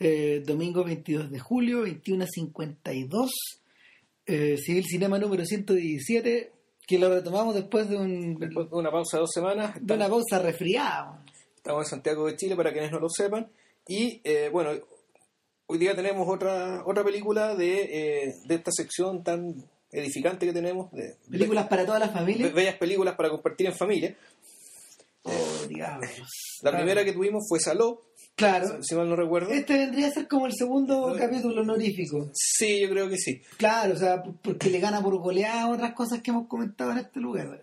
eh, domingo 22 de julio, 21.52, eh, Civil Cinema número 117, que lo retomamos después de, un, Después de una pausa de dos semanas. de una pausa resfriada. Estamos en Santiago de Chile, para quienes no lo sepan. Y eh, bueno, hoy día tenemos otra otra película de, eh, de esta sección tan edificante que tenemos. De, Películas para toda la familia. bellas películas para compartir en familia. Oh, diablos. La Claro. primera que tuvimos fue Saló, Claro. si mal no recuerdo. Este vendría a ser como el segundo capítulo honorífico. Sí, yo creo que sí. Claro, o sea, porque le gana por goleada otras cosas que hemos comentado en este lugar.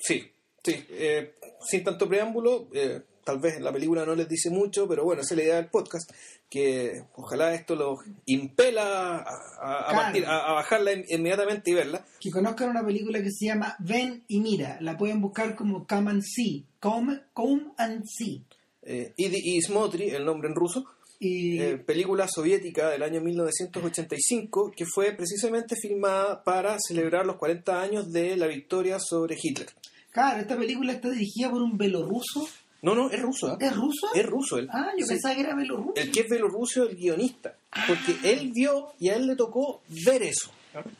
Sí, sí. Eh, sin tanto preámbulo, eh, tal vez la película no les dice mucho, pero bueno, esa es la idea del podcast, que ojalá esto los impela a, a- a Claro. partir- a- a bajarla in- inmediatamente y verla. Que conozcan una película que se llama Ven y Mira. La pueden buscar como Come and See. Come, come and See. Eh, Idi Ismotri, el nombre en ruso, Y eh, película soviética del año 1985, que fue precisamente filmada para celebrar los 40 años de la victoria sobre Hitler. claro, esta película está dirigida por un belorruso. No, no, es ruso, ¿eh? ¿Es ruso? Es ruso él. Ah, yo Sí. pensaba que era belorruso. El que es belorruso es el guionista. Porque él vio y a él le tocó ver eso.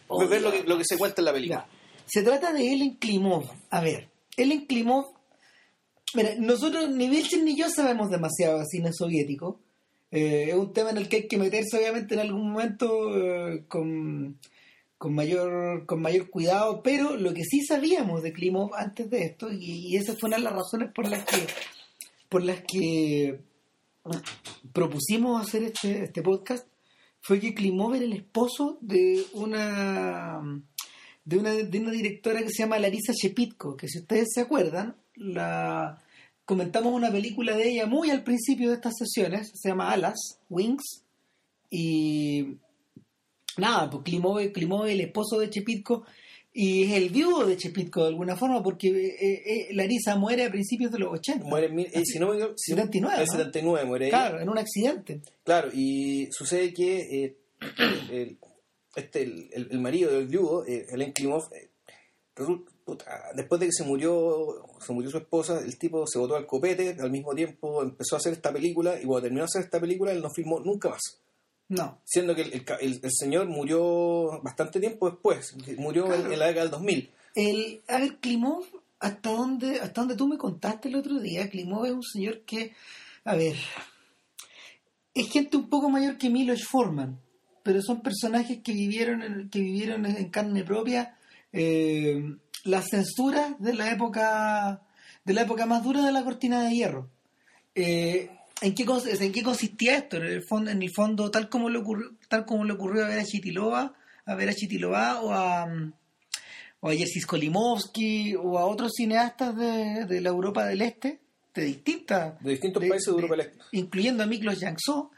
Oh, ver lo que, lo que se cuenta en la película. Ya. Se trata de Ellen Klimov. A ver, Ellen Klimov. Mira, nosotros, ni Vilchen ni yo sabemos demasiado de cine soviético. Eh, es un tema en el que hay que meterse, obviamente, en algún momento eh, con, con, mayor, con mayor cuidado. Pero lo que sí sabíamos de Klimov antes de esto, y, y esa fue una de las razones por las que, por las que propusimos hacer este, este podcast, fue que Klimov era el esposo de una de una, de una directora que se llama Larisa Shepitko, que si ustedes se acuerdan, la comentamos una película de ella muy al principio de estas sesiones, se llama Alas, Wings, y nada, pues Klimov, Klimov es el esposo de Shepitko y es el viudo de Shepitko de alguna forma, porque eh, eh, Larisa muere a principios de los 80. Muere en eh, si no si- 79, El ¿no? 79 muere. Claro, en un accidente. Claro, y sucede que eh, el, este, el, el- el marido del viudo, eh, Helen Klimov, resulta- puta, después de que se murió, se murió su esposa, el tipo se botó al copete, al mismo tiempo empezó a hacer esta película, y cuando terminó de hacer esta película, él no filmó nunca más. No. Siendo que el, el ca- el- el señor murió bastante tiempo después, murió en- Claro. en la década del 2000. El, a ver, Klimov, hasta donde, hasta donde tú me contaste el otro día, Klimov es un señor que, a ver, es gente un poco mayor que Milos Forman, pero son personajes que vivieron en, que vivieron en carne propia eh, las censuras de la época de la época más dura de la cortina de hierro. Eh, ¿en, qué, ¿En qué consistía esto? En el fondo, en el fondo tal como le ocurrió, tal como le ocurrió a ver a Chitilova, a ver a Chitilova o a mm, o a Jerzy Skolimowski o a otros cineastas de, de la Europa del Este, de distintas, De distintos países de Europa del Este. incluyendo a Miklos Jansó,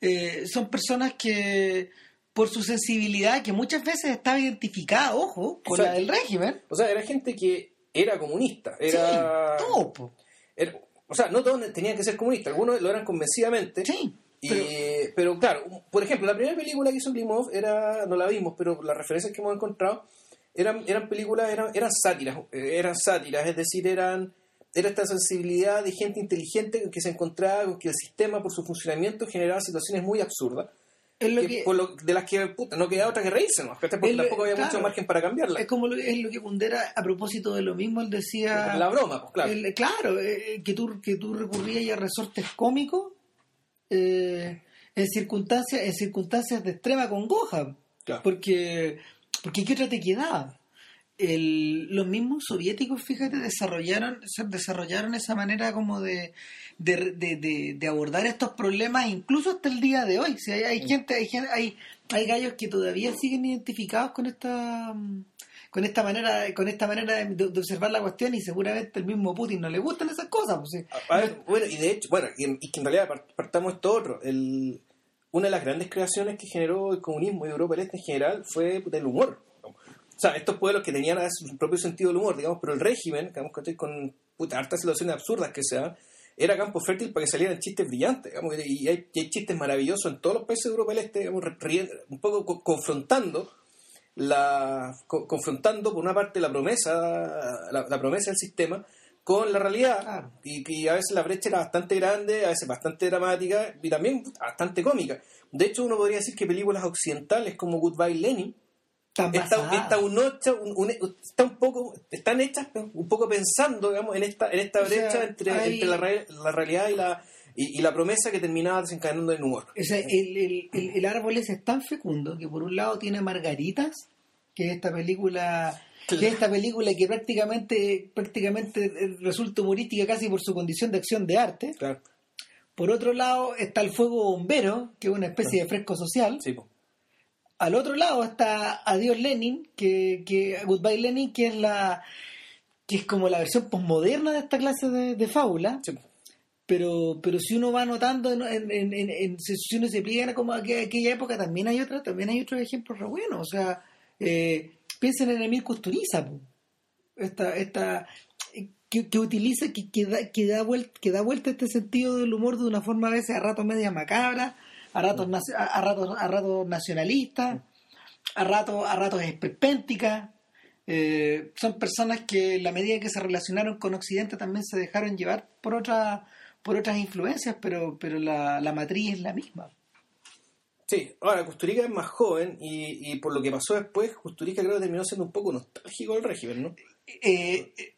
eh, son personas que por su sensibilidad, que muchas veces estaba identificada, ojo, con O sea, la del régimen, O sea, era gente que era comunista, era... sí, todo, po. era- o sea, no todos tenían que ser comunistas, algunos lo eran convencidamente. sí, Y- pero- pero, claro, por ejemplo, la primera película que hizo Klimov era, no la vimos, pero las referencias que hemos encontrado eran, eran películas, eran, eran sátiras, eh, eran sátiras, es decir, eran era esta sensibilidad de gente inteligente que se encontraba con que el sistema por su funcionamiento generaba situaciones muy absurdas, es lo que- que, por lo- de las que puta, no quedaba otra que reírse, ¿no? Porque lo- tampoco había claro. mucho margen para cambiarla. es como lo, es lo que Kundera, a propósito de lo mismo, él decía... La broma, pues claro. El- claro, eh, que tú, que tú recurrías a resortes cómicos eh, en circunstancias en circunstancias de extrema congoja. Claro. Porque, porque ¿qué otra te quedaba? El- los mismos soviéticos, fíjate, desarrollaron, desarrollaron esa manera como de, de, de- de- de abordar estos problemas, incluso hasta el día de hoy. Si hay, hay gente, hay, hay, hay gallos que todavía siguen identificados con esta con esta manera, con esta manera de, de observar la cuestión y seguramente el mismo Putin no le gustan esas cosas. Pues, sí. A ver, bueno, y de hecho, bueno, y, en- y que en realidad part- partamos esto otro. El, una de las grandes creaciones que generó el comunismo y Europa del Este en general fue el humor. O sea, estos pueblos que tenían a su propio sentido del humor, digamos, pero el régimen, digamos, ¿cachai? con puta, hartas situaciones absurdas que se dan, era campo fértil para que salieran chistes brillantes. digamos, y, hay, y hay chistes maravillosos en todos los países de Europa del Este, digamos, un poco co- confrontando la co- confrontando por una parte la promesa la, la promesa del sistema con la realidad y que a veces la brecha era bastante grande, a veces bastante dramática y también bastante cómica. De hecho, uno podría decir que películas occidentales como Goodbye Lenin Tan está, un un- está un poco están hechas un poco pensando digamos en esta en esta O sea, brecha entre, hay- entre la, la realidad y la y, y la promesa que terminaba desencadenando en humor O sea, el, el- el- el árbol ese es tan fecundo que por un lado tiene Margaritas, que es esta película que es esta película que prácticamente prácticamente eh, resulta humorística casi por su condición de acción de arte. claro Por otro lado está el fuego bombero, que es una especie de fresco social. sí po. Al otro lado está Adiós Lenin, que, que Goodbye Lenin, que es la que es como la versión posmoderna de esta clase de, de fábula. Sí, pero pero si uno va notando en, en, en, en- si uno se pliega como aquella, aquella época también hay otra también hay otros ejemplos re buenos o sea eh, piensen en Emil Kusturiza po. esta esta que, que utiliza que, que, da, que, da vuelta, que da vuelta este sentido del humor de una forma a veces a ratos media macabra a ratos a, ratos a ratos nacionalista a ratos a ratos esperpéntica eh, son personas que en la medida que se relacionaron con Occidente también se dejaron llevar por otras por otras influencias, pero pero la, la matriz es la misma. Sí, ahora Custurica es más joven y, y por lo que pasó después, Custurica creo que terminó siendo un poco nostálgico del régimen, ¿no? Eh, eh,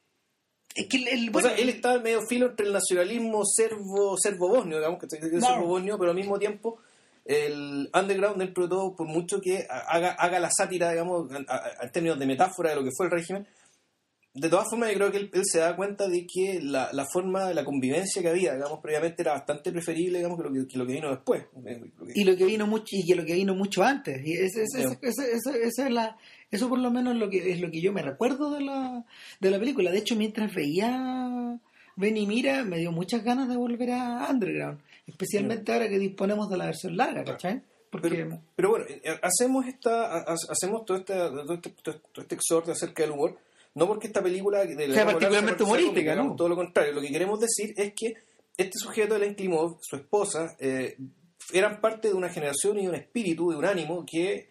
es que el, el- bueno, o sea, él estaba en medio filo entre el nacionalismo serbo, serbo-bosnio, digamos que es Claro. serbo-bosnio, pero al mismo tiempo el underground dentro de todo, por mucho que haga, haga la sátira, digamos, en términos de metáfora de lo que fue el régimen, de todas formas yo creo que él, él se da cuenta de que la, la forma de la convivencia que había, digamos, previamente era bastante preferible, digamos, que lo que, que lo que vino después. Lo que- y lo que vino mucho y que lo que vino mucho antes y ese- ese- ese- esa es la eso por lo menos lo que es lo que yo me recuerdo de la de la película de hecho mientras veía Ven y Mira me dio muchas ganas de volver a Underground especialmente ahora que disponemos de la versión larga ¿cachai? porque Pero, pero bueno, eh, hacemos esta ha- ha- hacemos todo este, todo este, todo este exhorto acerca del humor, no porque esta película de la Sea particularmente sea humorística, ¿no? Todo lo contrario, lo que queremos decir es que este sujeto, Ellen Klimov, su esposa, eh, eran parte de una generación y de un espíritu, de un ánimo que,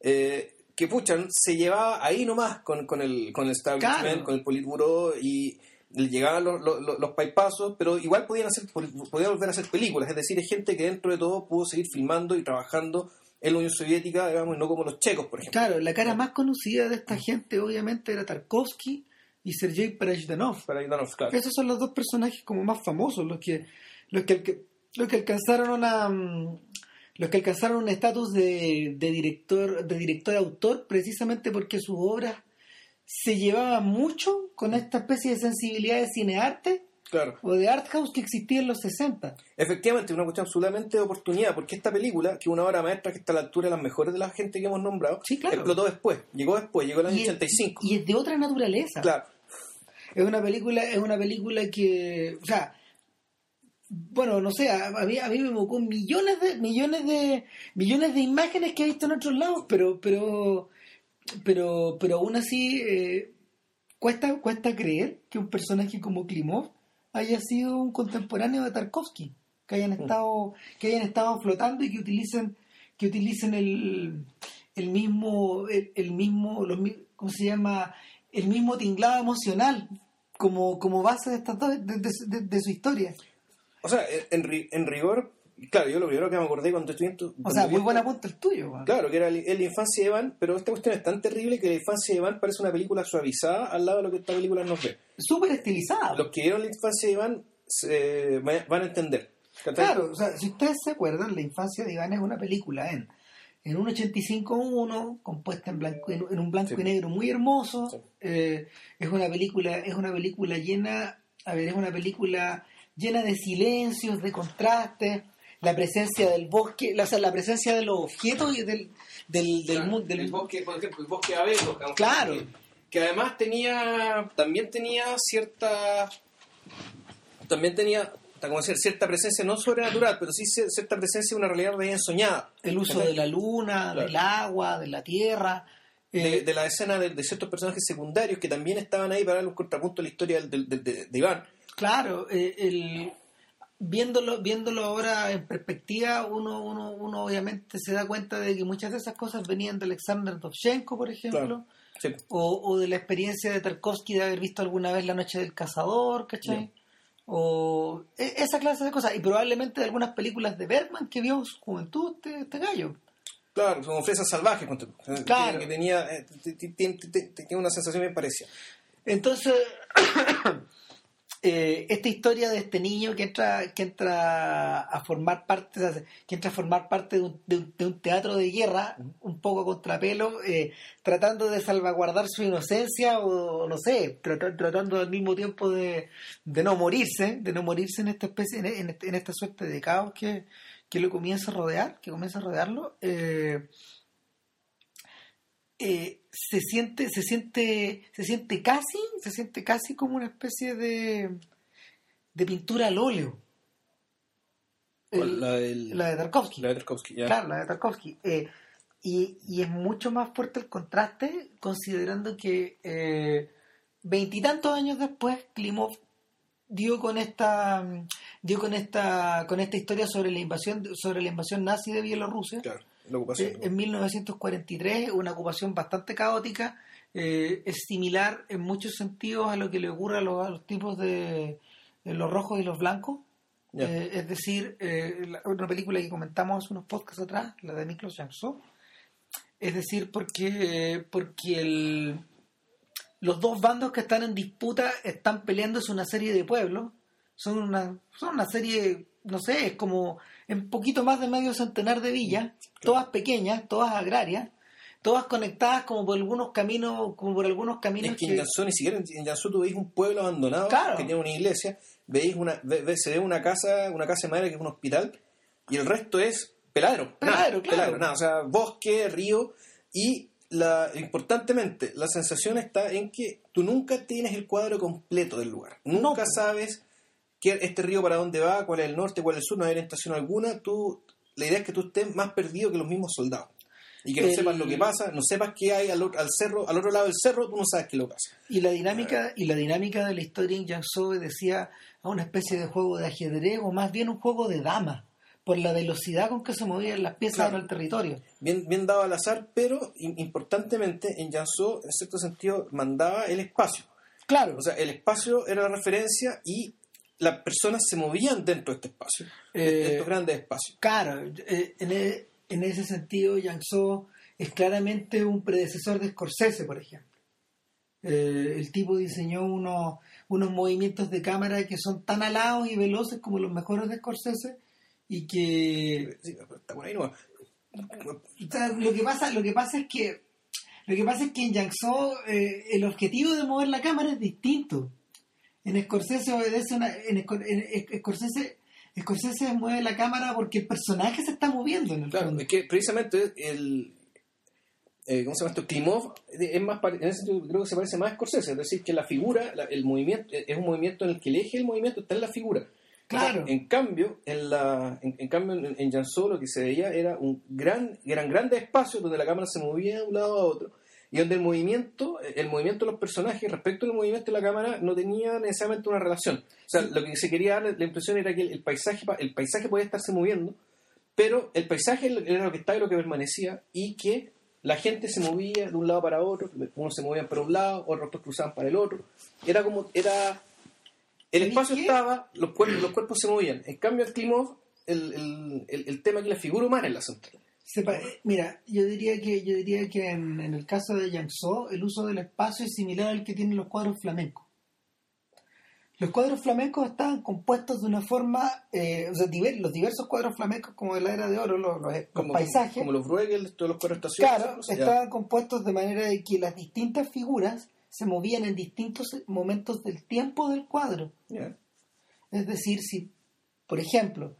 eh, que pucha, se llevaba ahí nomás con, con el, con el establishment, Claro. con el politburo y le llegaban los, los, los- paipazos, pero igual podían hacer podían volver a hacer películas, es decir, es gente que dentro de todo pudo seguir filmando y trabajando en la Unión Soviética, digamos, y no como los checos, por ejemplo. Claro, la cara más conocida de esta gente obviamente era Tarkovsky y Sergei Parajdanov. Para ayudarnos, claro. Esos son los dos personajes como más famosos, los que los que, los que alcanzaron una mm, los que alcanzaron un estatus de, de director de director autor precisamente porque sus obras se llevaban mucho con esta especie de sensibilidad de cinearte Claro. o de art house que existía en los 60. Efectivamente, una cuestión absolutamente de oportunidad, porque esta película, que es una obra maestra que está a la altura de las mejores de la gente que hemos nombrado, Sí, claro. explotó después, llegó después, llegó el año Y es- 85. Y es de otra naturaleza. Claro, Es una película, es una película que, o sea, bueno, no sé, a, mí, a mí me evocó millones de, millones de, millones de imágenes que he visto en otros lados, pero, pero, pero, pero aún así eh, cuesta, cuesta creer que un personaje como Klimov haya sido un contemporáneo de Tarkovsky, que hayan estado, que hayan estado flotando y que utilicen, que utilicen el, el mismo, el, el mismo, los, ¿cómo se llama? el mismo tinglado emocional como, como base de, estas dos- de, de- de- de su historia. O sea, en, en rigor, claro, yo lo primero que me acordé cuando en tu- O cuando sea, muy buen apunte el tuyo. weón. Claro, que era la infancia de Iván, pero esta cuestión es tan terrible que la infancia de Iván parece una película suavizada al lado de lo que esta película nos ve. Súper estilizado. Los que vieron la infancia de Iván se- van a entender. Claro, o sea, si ustedes se acuerdan, La infancia de Iván es una película en, en un 85-1, compuesta en, blanco, en, en un blanco Sí. y negro muy hermoso. Sí. Eh, es una película, es una película llena, a ver, es una película llena de silencios, de contrastes, la presencia del bosque, la, o sea, la presencia de los objetos y del, del, del Claro, mundo. del- el bosque, por ejemplo, el bosque de Abeto, Claro. que, que además tenía, también tenía cierta, también tenía, como decir, cierta presencia no sobrenatural, pero sí cier- cierta presencia de una realidad bien soñada. el uso de la luna, Claro. del agua, de la tierra. De, eh, de la escena de, de ciertos personajes secundarios que también estaban ahí para dar un contrapunto a la historia del- del- de, de Iván. Claro, eh, el, viéndolo, viéndolo ahora en perspectiva, uno, uno, uno obviamente se da cuenta de que muchas de esas cosas venían de Alexander Dovzhenko, por ejemplo, Claro. Sí. O, o de la experiencia de Tarkovsky de haber visto alguna vez La Noche del Cazador, ¿cachai? O e- esa clase de cosas. Y probablemente de algunas películas de Bergman que vio en su juventud este, este gallo. Claro, como Fresa Salvaje, ponte tú, eh, Claro. que, tenía, eh, t- t- t- t- t- tenía una sensación bien parecida. Entonces, eh, esta historia de este niño que entra, que entra a formar parte, que entra a formar parte de un, de un- de un teatro de guerra, un poco contrapelo, eh, tratando de salvaguardar su inocencia o no sé, trata- tratando al mismo tiempo de, de no morirse, de no morirse en esta especie, en, en este- esta suerte de caos que, que lo comienza a rodear, que comienza a rodearlo. eh, eh, se siente se siente se siente casi se siente casi como una especie de de pintura al óleo. El- la, del- la de Tarkovsky. la de Tarkovsky, ya. claro la de Tarkovsky. Eh, y, y es mucho más fuerte el contraste considerando que eh, veintitantos años después Klimov dio con esta dio con esta con esta historia sobre la invasión sobre la invasión nazi de Bielorrusia. Claro, la ocupación. eh, en 1943, una ocupación bastante caótica, eh, es similar en muchos sentidos a lo que le ocurre a los, a los tipos de, de los rojos y los blancos. Eh, es decir, eh, la- una película que comentamos hace unos podcasts atrás, la de Miklos Janso. Es decir, porque, porque el- los dos bandos que están en disputa están peleándose una serie de pueblos. Son una, son una serie, no sé, es como un poquito más de medio centenar de villas, todas pequeñas, todas agrarias, todas conectadas como por algunos caminos, como por algunos caminos Es que en Yanzó, ni siquiera en en Yanzó tú veis un pueblo abandonado Claro. que tiene una iglesia, veis una, ve- ve- se ve una casa, una casa de madera que es un hospital, y el resto es peladero. Peladero, nada, claro. nada, o sea, bosque, río, y la, importantemente, la sensación está en que tú nunca tienes el cuadro completo del lugar. Nunca pues. sabes este río para dónde va, cuál es el norte, cuál es el sur, no hay orientación alguna. Tú, la idea es que tú estés más perdido que los mismos soldados. Y que no sepas lo que pasa, no sepas qué hay al, otro- al cerro, al otro lado del cerro, tú no sabes qué lo pasa. Y la dinámica, y la dinámica de la historia en Janso decía a una especie de juego de ajedrez o más bien un juego de dama, por la velocidad con que se movían las piezas Claro. en el territorio. bien, bien dado al azar, pero im- importantemente en Janso, en cierto sentido, mandaba el espacio. Claro, O sea, el espacio era la referencia y las personas se movían dentro de este espacio, de Eh, estos grandes espacios. claro, eh, en, e- en ese sentido Janso es claramente un predecesor de Scorsese, por ejemplo. Eh, el tipo diseñó unos, unos movimientos de cámara que son tan alados y veloces como los mejores de Scorsese y que Sí, está por ahí nomás. O sea, lo que pasa lo que pasa es que lo que pasa es que en Jackson el objetivo de mover la cámara es distinto en Scorsese obedece una en, Scor- en Scorsese Scorsese mueve la cámara porque el personaje se está moviendo en el Claro, fondo es que precisamente el. eh, ¿Cómo se llama esto? Klimov es más en ese sentido creo que se parece más a Scorsese, es decir, que la figura, la- el movimiento, es un movimiento en el que el eje del movimiento está en la figura. Claro. En cambio, en la, en, en cambio, en, en Janso lo que se veía era un gran, eran grandes espacios donde la cámara se movía de un lado a otro y donde el movimiento, el movimiento de los personajes respecto al movimiento de la cámara no tenía necesariamente una relación. O sea, lo que se quería dar la impresión era que el, el paisaje, el paisaje podía estarse moviendo, pero el paisaje era lo que estaba y lo que permanecía y que la gente se movía de un lado para otro, unos se movían para un lado, otros cruzaban para el otro. Era como, era el ¿Sabes espacio estaba, los cuerpos, los cuerpos se movían. En cambio, el Klimov, el, el, el, el tema que la figura humana es la central. Se mira yo diría que yo diría que en, en el caso de Janso el uso del espacio es similar al que tienen los cuadros flamencos los cuadros flamencos estaban compuestos de una forma, eh, o sea, diver- los diversos cuadros flamencos como de la era de oro, los, los- los Como, paisajes, como los Bruegel, todos los cuatro estaciones. Claro, ya. estaban compuestos de manera de que las distintas figuras se movían en distintos momentos del tiempo del cuadro. Es decir, si, por ejemplo,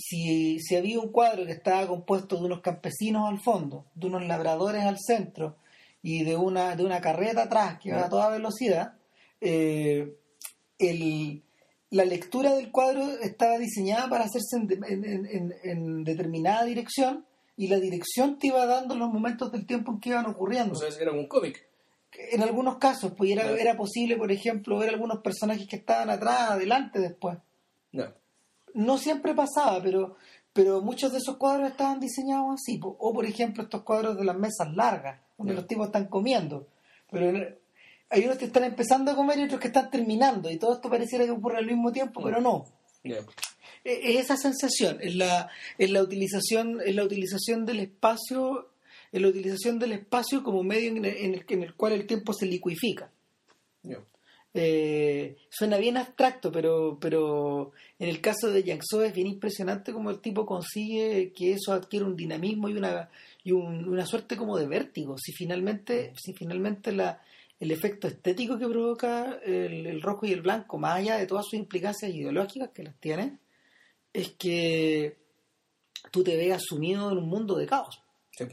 si, si había un cuadro que estaba compuesto de unos campesinos al fondo, de unos labradores al centro y de una, de una carreta atrás que va a toda velocidad, eh, el- la lectura del cuadro estaba diseñada para hacerse en, de- en- en- en- en determinada dirección y la dirección te iba dando los momentos del tiempo en que iban ocurriendo. O sea, era un cómic. en algunos casos, pues era, era posible, por ejemplo, ver algunos personajes que estaban atrás, adelante, después. Ya. No siempre pasaba, pero, pero muchos de esos cuadros estaban diseñados así. O, por ejemplo, estos cuadros de las mesas largas, donde los tipos están comiendo. Pero en- hay unos que están empezando a comer y otros que están terminando. Y todo esto pareciera que ocurre al mismo tiempo, pero no. Eh, Es esa sensación, es la, es la utilización, es la utilización del espacio, es la utilización del espacio como medio en el, en el- en el cual el tiempo se liquifica. Eh, suena bien abstracto, pero, pero en el caso de Yang es bien impresionante como el tipo consigue que eso adquiere un dinamismo y una, y un- una suerte como de vértigo. Si finalmente, si finalmente la, el efecto estético que provoca el, el rojo y el blanco, más allá de todas sus implicancias ideológicas que las tiene, es que tú te ves sumido en un mundo de caos Sí.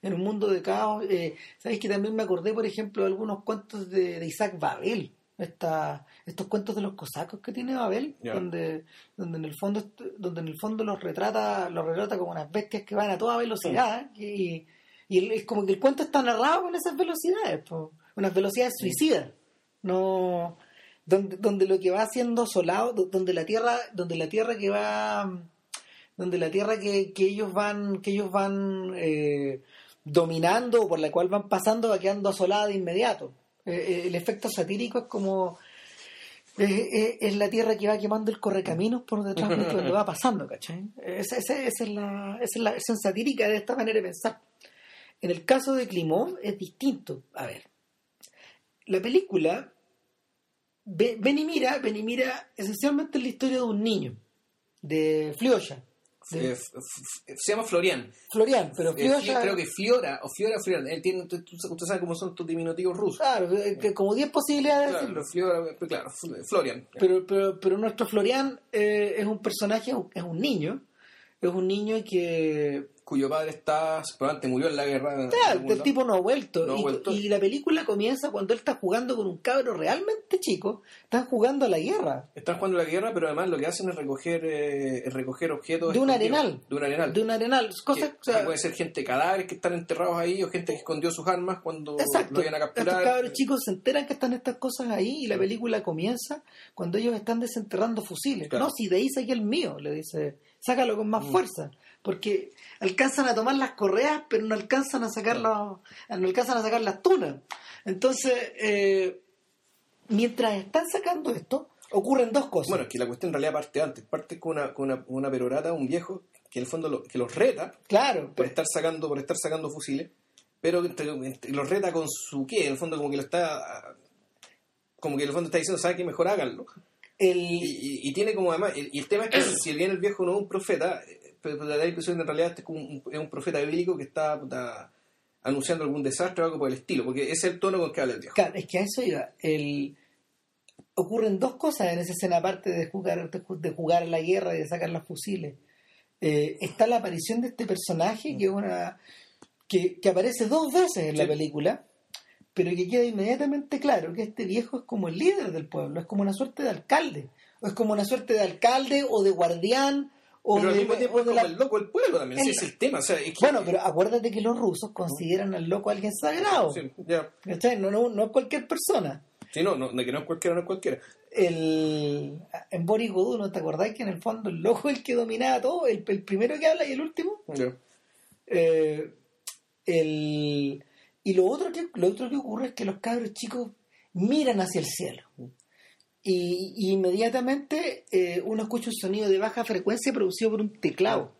en un mundo de caos. Eh, Sabéis que también me acordé, por ejemplo, de algunos cuentos de, de Isaac Babel, esta, estos cuentos de los cosacos que tiene Babel, donde, donde en el fondo donde en el fondo los retrata, los retrata como unas bestias que van a toda velocidad y, y el- es como que el cuento está narrado con esas velocidades, po, unas velocidades suicidas. No donde, donde lo que va haciendo solado, do- donde la tierra, donde la tierra que va donde la tierra que, que ellos van, que ellos van eh, dominando o por la cual van pasando va quedando asolada de inmediato. Eh, eh, el efecto satírico es como es, es- es la tierra que va quemando el correcaminos por detrás de donde va pasando, ¿cachai? Esa, esa- esa es la, esa es la versión satírica de esta manera de pensar. En el caso de Klimov es distinto. A ver, la película Ve- Ven y mira, ven y mira, esencialmente es la historia de un niño, de Fliosha. Eh, se llama Florian. Florian, pero Eh, creo que Fiora o Fiora Florian. Él tiene, usted, usted sabe cómo son tus diminutivos rusos. Claro, eh, que como 10 posibilidades de Claro, decirlo. pero Fiora, pero claro, Fl- Florian. Pero, pero, pero nuestro Florian eh, es un personaje, es un niño, es un niño que Cuyo padre está, probablemente murió en la guerra. Claro, el tipo no ha vuelto. No ha y, vuelto. y la película comienza cuando él está jugando con un cabro realmente chico. Están jugando a la guerra. Están jugando la guerra, pero además lo que hacen es recoger, eh, es recoger objetos. De un arenal. De un arenal. De un arenal. Cosas, Que- o sea, que puede ser gente cadáveres que están enterrados ahí o gente que escondió sus armas cuando Exacto. lo iban a Estos capturar. cabros chicos se enteran que están estas cosas ahí y la película comienza cuando ellos están desenterrando fusiles. Claro. No, si de ahí saqué el mío, le dice, sácalo con más Mm. fuerza. Porque alcanzan a tomar las correas, pero no alcanzan a sacar, los- no alcanzan a sacar las tunas. Entonces, eh, mientras están sacando esto, ocurren dos cosas. Bueno, es que la cuestión en realidad parte antes. Parte con una, con una, una perorata, un viejo, que en el fondo lo- que los reta claro, por estar sacando por estar sacando fusiles pero entre- entre- los reta con su qué en el fondo como que lo está como que en el fondo está diciendo sabe que mejor háganlo el, y, y- y tiene como además y, y el tema es que si bien el viejo no es un profeta pero da la impresión de en realidad este es como un, es un profeta bíblico que está puta, anunciando algún desastre o algo por el estilo porque ese es el tono con que habla el viejo Claro, es que a eso iba. El... Ocurren dos cosas en esa escena, aparte de jugar, de ju- de jugar la guerra y de sacar los fusiles. Eh, está la aparición de este personaje que es una que, que aparece dos veces en la Sí. película, pero que queda inmediatamente claro que este viejo es como el líder del pueblo, es como una suerte de alcalde, o es como una suerte de alcalde o de guardián o pero al de, mismo tiempo o es de como la- el loco pueblo también ese es el tema o sea, es que- Bueno, pero acuérdate que los rusos consideran al loco alguien sagrado. Sí. No, no, no es cualquier persona. Sí, no, no, de que no es cualquiera, no es cualquiera. el en Boris Godunov, ¿te acordás que en el fondo el loco es el que dominaba todo? El, el primero que habla y el último. Ya. Eh, el, y lo otro, que, lo otro que ocurre es que los cabros chicos miran hacia el cielo. Y, y inmediatamente eh, uno escucha un sonido de baja frecuencia producido por un teclado.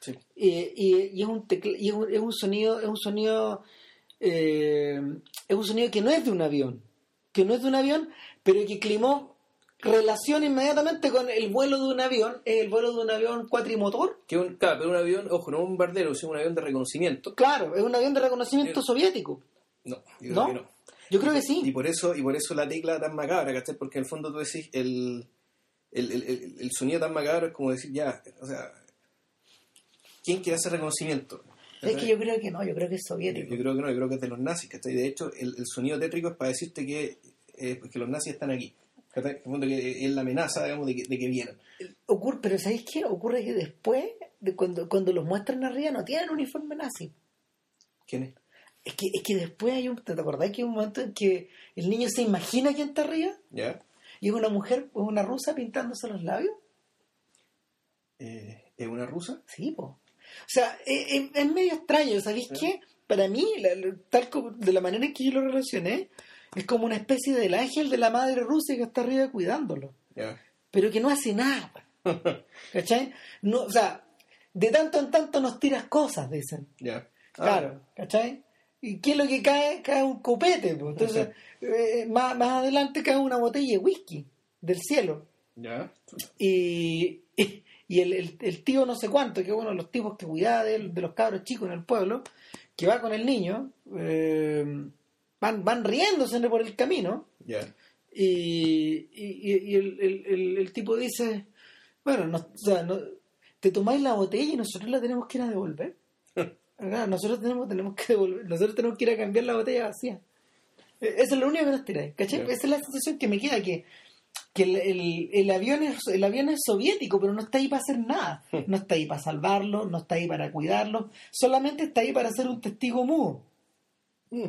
Sí. Eh, y, y es un tecla- y es un, es un sonido es un sonido eh, es un sonido que no es de un avión que no es de un avión pero que Klimov relaciona inmediatamente con el vuelo de un avión el vuelo de un avión cuatrimotor Que un, claro, pero un avión, ojo, no un bombardero, sino un avión de reconocimiento. claro es un avión de reconocimiento Eh, soviético No, yo ¿No? creo que no. Yo creo que Y sí por eso, y por eso la tecla tan macabra, ¿cachai? Porque en el fondo tú decís, el, el, el, el- el sonido tan macabro es como decir, ya, o sea, ¿quién quiere hacer reconocimiento? es que yo creo que no yo creo que es Yo, soviético yo creo que no, yo creo que es de los nazis, ¿cachai? De hecho, el, el sonido tétrico es para decirte que, eh, que los nazis están aquí. ¿cachai? En el fondo que es la amenaza, digamos, de que, de que vienen. ocurre pero ¿sabéis qué? ocurre que después de cuando, cuando los muestran arriba no tienen uniforme nazi ¿Quién es? Es que, es que después hay un. ¿Te acordás que hay un momento en que el niño se imagina quién está arriba? ¿Ya? Y es una mujer, es una rusa pintándose los labios. Eh, ¿Es una rusa? Sí, po. O sea, es, es- es medio extraño, ¿sabéis qué? para mí, la- la- tal como, de la manera en que yo lo relacioné, es como una especie del ángel de la madre Rusia que está arriba cuidándolo, Ya. pero que no hace nada. ¿Cachai? No, o sea, de tanto en tanto nos tiras cosas, dicen. Ya. Ah, Claro, ¿cachai? ¿Y qué es lo que cae? Cae un copete, pues. Entonces, eh, más, más adelante cae una botella de whisky del cielo. Ya. Y, y, y el, el- el tío no sé cuánto, que es uno de los tipos que cuidaba de, de los cabros chicos en el pueblo, que va con el niño, eh, van, van riéndose por el camino, Ya. y, y- el- el tipo dice, bueno, no, o sea, no- te tomáis la botella y nosotros la tenemos que ir a devolver. Nosotros tenemos, tenemos que devolver, nosotros tenemos que ir a cambiar la botella vacía. Eh, Eso es lo único que nos tiráis, ¿cachai? Esa es la sensación que me queda, que, que el, el- el avión es, el avión es soviético, pero no está ahí para hacer nada. No está ahí para salvarlo, no está ahí para cuidarlo, solamente está ahí para ser un testigo mudo. Mm.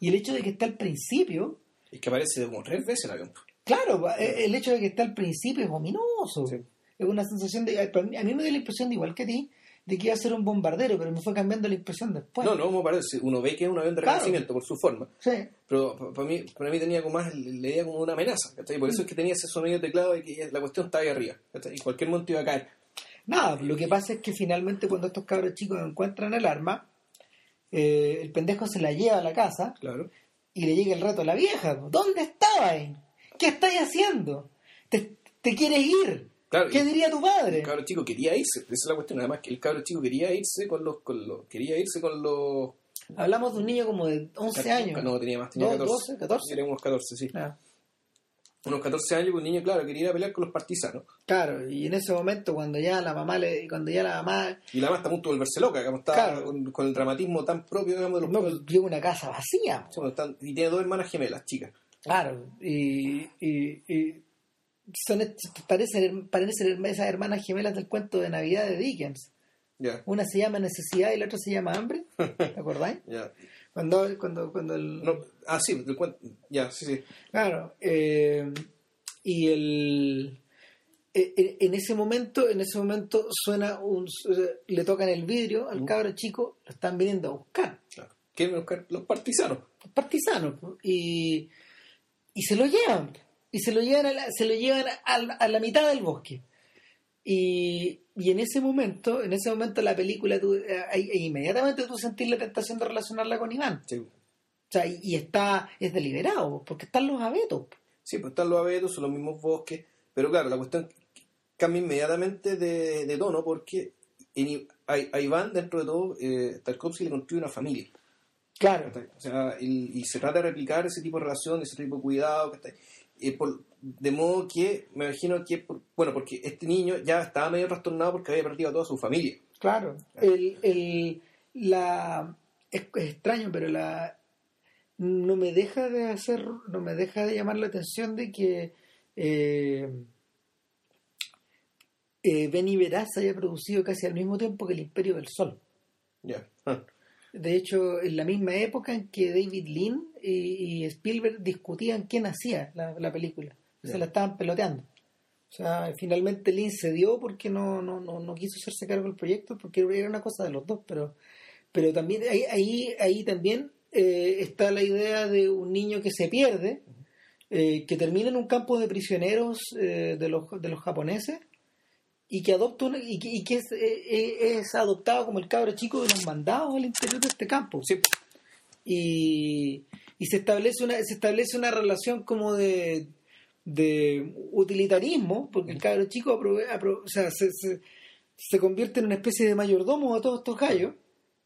Y el hecho de que está al principio, Es que aparece como tres veces el avión. Claro, el hecho de que está al principio es ominoso. Sí. Es una sensación de. A mí a mí me dio la impresión, de igual que a ti, de que iba a ser un bombardero, pero me fue cambiando la impresión después. no, no, como parece. Uno ve que es un avión de Claro. reconocimiento por su forma. Sí, Pero pa- para mí, para mí tenía como más la idea como de una amenaza. ¿cachai? Por eso es que tenía ese sonido de teclado y que la cuestión estaba ahí arriba. ¿cachai? Y cualquier momento iba a caer. Nada, lo que pasa es que finalmente cuando estos cabros chicos encuentran el arma, eh, el pendejo se la lleva a la casa Claro. y le llega el rato a la vieja. ¿Dónde estabas? ¿Qué estáis haciendo? ¿Te, te quieres ir? Claro, ¿Qué diría tu El padre? cabro chico quería irse. Esa es la cuestión. Además, que el cabro chico quería irse con los. Con los quería irse con los. Hablamos de un niño como de 11 años. No, tenía más. Tenía No, 14. 12, 14. Tenía unos 14, sí. Ah. Unos 14 años, un niño, claro, quería ir a pelear con los partisanos. Claro, y en ese momento cuando ya la mamá le, cuando ya la mamá Y la mamá está a punto de volverse loca, como está Claro. con, con el dramatismo tan propio, digamos, de los no pues, llega una casa vacía, Sí, bueno, están- y tiene dos hermanas gemelas, chicas. claro, y, y, y son parecen, parecen esas hermanas gemelas del cuento de Navidad de Dickens. Una se llama necesidad y la otra se llama hambre, ¿te acordáis? Cuando, cuando, cuando el No, ah, sí, del cuento. Ya, sí, sí. Claro, eh, y el eh, eh, en ese momento, en ese momento suena un le tocan el vidrio al cabro chico, lo están viniendo a buscar, Claro. Quieren buscar los partisanos. los partisanos, y, y se lo llevan, y se lo llevan a la, se lo llevan a, a la mitad del bosque. Y, y en ese momento, en ese momento la película, tú, eh, inmediatamente tú sentís la tentación de relacionarla con Iván. Sí. O sea, y, y está, es deliberado, porque están los abetos. Sí, pues están los abetos, son los mismos bosques. Pero claro, la cuestión cambia inmediatamente de, de tono porque en a, a Iván, dentro de todo, eh, Tarkovsky le construye una familia. Claro. O sea, y, y se trata de replicar ese tipo de relación, ese tipo de cuidado. ¿cachai? Eh, por- de modo que, me imagino que, por- bueno, porque este niño ya estaba medio trastornado porque había perdido a toda su familia. Claro, el, el, la, es, es extraño, pero la no me deja de hacer, no me deja de llamar la atención de que eh, eh, Benny haya producido casi al mismo tiempo que El Imperio del Sol. Ya. Ah, De hecho, en la misma época en que David Lean y, y Spielberg discutían quién hacía la, la película, se la estaban peloteando. O sea, finalmente Lean cedió porque no, no, no, no quiso hacerse cargo del proyecto, porque era una cosa de los dos, pero, pero también ahí, ahí, ahí también eh, está la idea de un niño que se pierde, eh, que termina en un campo de prisioneros eh, de, los, de los japoneses y que adopta una- y que, y que es, eh, eh, es adoptado como el cabro chico de los mandados al interior de este campo sí, y, y se establece una se establece una relación como de de utilitarismo porque el cabro chico aprove- apro- o sea, se, se, se convierte en una especie de mayordomo a todos estos gallos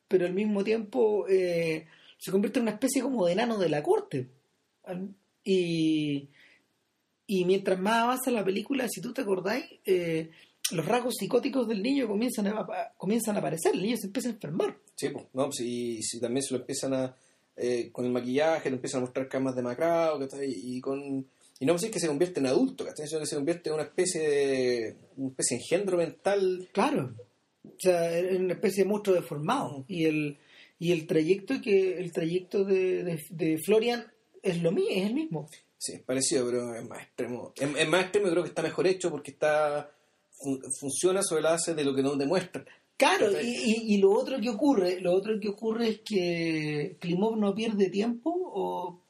pero al mismo tiempo eh, se convierte en una especie como de enano de la corte. Y y mientras más avanza la película si tú te acordáis eh, los rasgos psicóticos del niño comienzan a, comienzan a aparecer el niño se empieza a enfermar Sí, pues, no, y si también se lo empiezan a. eh, con el maquillaje, le empiezan a mostrar camas demacrado, ¿cachai? Y con. Y no pues, es que se convierte en adulto, ¿cachai? Sino que se convierte en una especie de. una especie de engendro mental. Claro. O sea, es una especie de monstruo deformado. Y el, y el trayecto que el trayecto de, de, de Florian es lo mío, es el mismo. Sí, parecido, pero es más extremo. Es, es más extremo y creo que está mejor hecho porque está. Fun- funciona sobre la base de lo que nos demuestra. Claro, y, y- y lo otro que ocurre, lo otro que ocurre es que Klimov no pierde tiempo o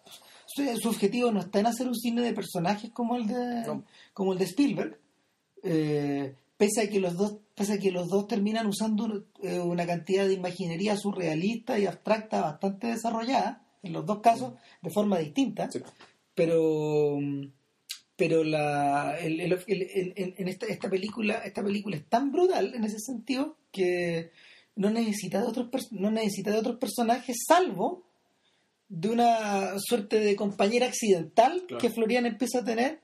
su, su objetivo no está en hacer un cine de personajes como el de No. como el de Spielberg, eh, pese a que los dos pese a que los dos terminan usando eh, una cantidad de imaginería surrealista y abstracta bastante desarrollada en los dos casos de forma distinta Sí. pero pero la el- el- el- en, en esta, esta película esta película es tan brutal en ese sentido que no necesita de otros no necesita de otros personajes salvo de una suerte de compañera accidental Claro. que Florian empieza a tener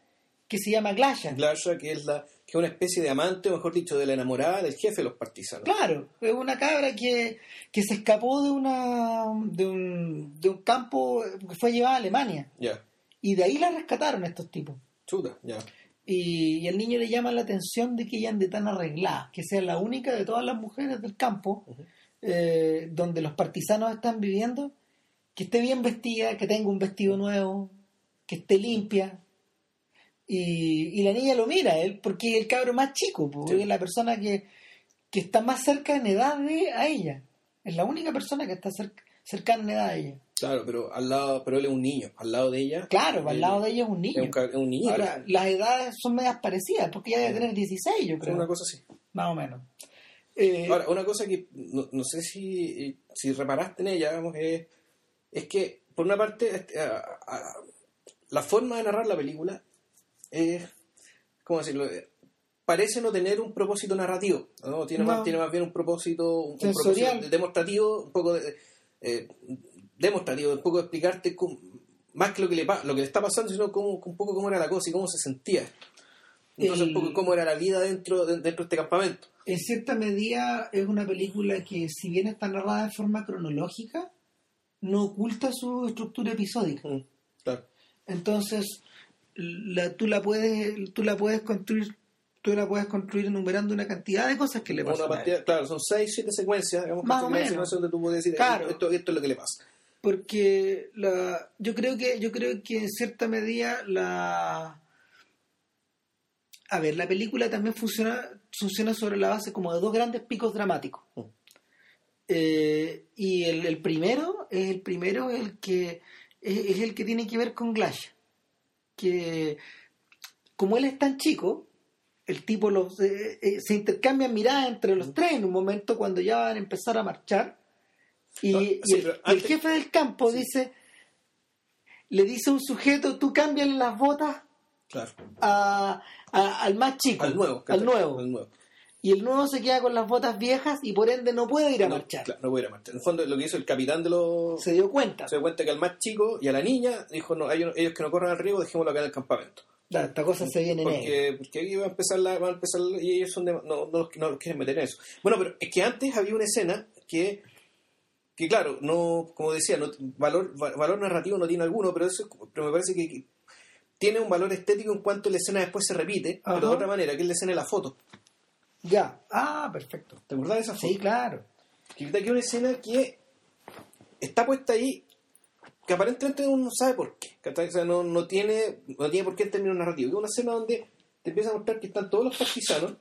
que se llama Glasha Glasha, que es la que es una especie de amante, o mejor dicho, de la enamorada del jefe de los partisanos. Claro, es una cabra que, que se escapó de una de un, de un campo que fue llevada a Alemania Ya, y de ahí la rescataron estos tipos. Chuta, ya. Y, y al niño le llama la atención de que ella ande tan arreglada, que sea la única de todas las mujeres del campo eh, donde los partisanos están viviendo, que esté bien vestida, que tenga un vestido nuevo, que esté limpia. Y, y la niña lo mira él porque es el cabro más chico, porque Sí. es la persona que, que está más cerca en edad de a ella. Es la única persona que está cerca, cercana en edad a ella. Claro, pero al lado, pero él es un niño, al lado de ella. Claro, al lado de ella es un Es niño. un, es un niño. Ahora, las edades son medias parecidas, porque ella debe tener 16, yo es creo. una cosa así. Más o menos. Eh, Ahora, una cosa que no, no sé si, si reparaste en ella, vamos, es, es que, por una parte, este, a- a- la forma de narrar la película es, ¿cómo decirlo? Eh, Parece no tener un propósito narrativo, ¿no? Tiene, No. Más, tiene más bien un propósito, un, un Sensorial. propósito demostrativo, un poco de- eh, demostrativo, un poco explicarte cómo- más que lo que, le, lo que le está pasando, sino cómo, un poco cómo era la cosa y cómo se sentía. Entonces, El- un poco cómo era la vida dentro de, dentro de este campamento. en cierta medida es una película que, si bien está narrada de forma cronológica, no oculta su estructura episódica. Mm, Claro. Entonces, la, tú la puedes, tú la puedes construir, tú la puedes construir enumerando una cantidad de cosas que le Una pasan. a él. partida- claro, son 6, 7 secuencias, digamos, Más o menos. donde tú puedes decir, Claro. esto, esto es lo que le pasa. porque la, yo creo que yo creo que en cierta medida la a ver la película también funciona funciona sobre la base como de dos grandes picos dramáticos Mm. Eh, y el, el primero es el primero el que es, es el que tiene que ver con Glash que como él es tan chico el tipo los, eh, eh, se intercambian miradas entre los tres en un momento cuando ya van a empezar a marchar y, No, y sí, el, y el jefe del campo dice le dice a un sujeto tú cámbiale las botas Claro. a- a- al más chico Al nuevo. al nuevo Al nuevo. y el nuevo se queda con las botas viejas y por ende no puede ir a no, marchar Claro, no puede ir a marchar. En el fondo, lo que hizo el capitán de los. se dio cuenta Se dio cuenta que al más chico y a la niña dijo: no, ellos, ellos que no corran al riesgo, dejémoslo acá en el campamento. Claro, esta cosa se viene Porque, porque ahí va a empezar la, va a empezar la- y ellos son de- no, no, no quieren meter en eso. Bueno, pero es que antes había una escena que, que claro, no, como decía, no, valor, va- valor narrativo no tiene alguno, pero eso pero me parece que, tiene un valor estético en cuanto la escena después se repite, Ajá. pero de otra manera, que es la escena de la foto. ya ah perfecto ¿Te acordás de esa foto? sí claro Que hay una escena que está puesta ahí que aparentemente uno no sabe por qué. O sea, no, no, tiene, no tiene por qué el término narrativo. Es una escena donde te empieza a mostrar que están todos los partisanos,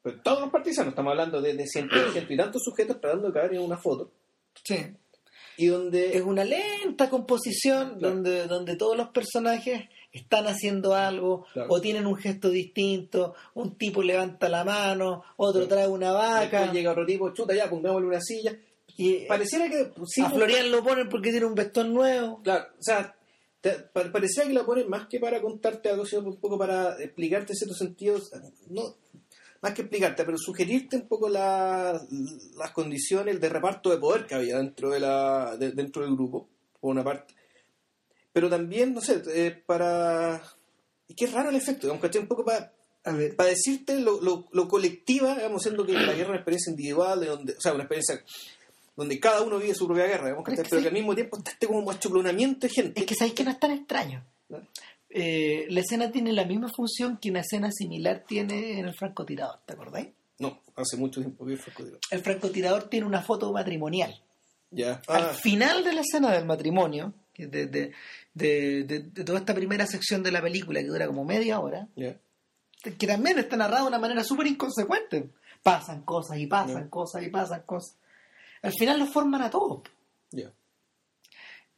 pero todos los partisanos, estamos hablando de, de ciento, ciento y tantos sujetos tratando de caber en una foto, sí y donde... es una lenta composición Claro. donde, donde todos los personajes están haciendo algo Claro. o tienen un gesto distinto, un tipo levanta la mano, otro trae una vaca después llega otro tipo, chuta ya, pongámosle una silla. Y Pareciera que... sí, a no- Florian lo ponen porque tiene un vestón nuevo. Claro, o sea, te- pa- parecía que la ponen más que para contarte algo, sino un poco para explicarte ciertos sentidos, no más que explicarte, pero sugerirte un poco la- las condiciones de reparto de poder que había dentro de la de- dentro del grupo, por una parte. Pero también, no sé, eh, para... Y qué raro el efecto, digamos, ¿cachai? Un poco para A ver, para decirte lo, lo, lo colectiva, digamos, siendo que la guerra es una experiencia individual, de donde, o sea, una experiencia donde cada uno vive su propia guerra, que pero que al mismo tiempo está este como achuplonamiento de gente. es que sabéis que no es tan extraño. ¿no? Eh, la escena tiene la misma función que una escena similar tiene en el francotirador, ¿te acordáis? No, hace mucho tiempo vi francotirador. El francotirador tiene una foto matrimonial. Ya. Al Ah, final de la escena del matrimonio, de, de, de- de- toda esta primera sección de la película que dura como media hora, ya. que también está narrada de una manera súper inconsecuente. pasan cosas y pasan Ya. cosas y pasan cosas. Al final los forman a todos.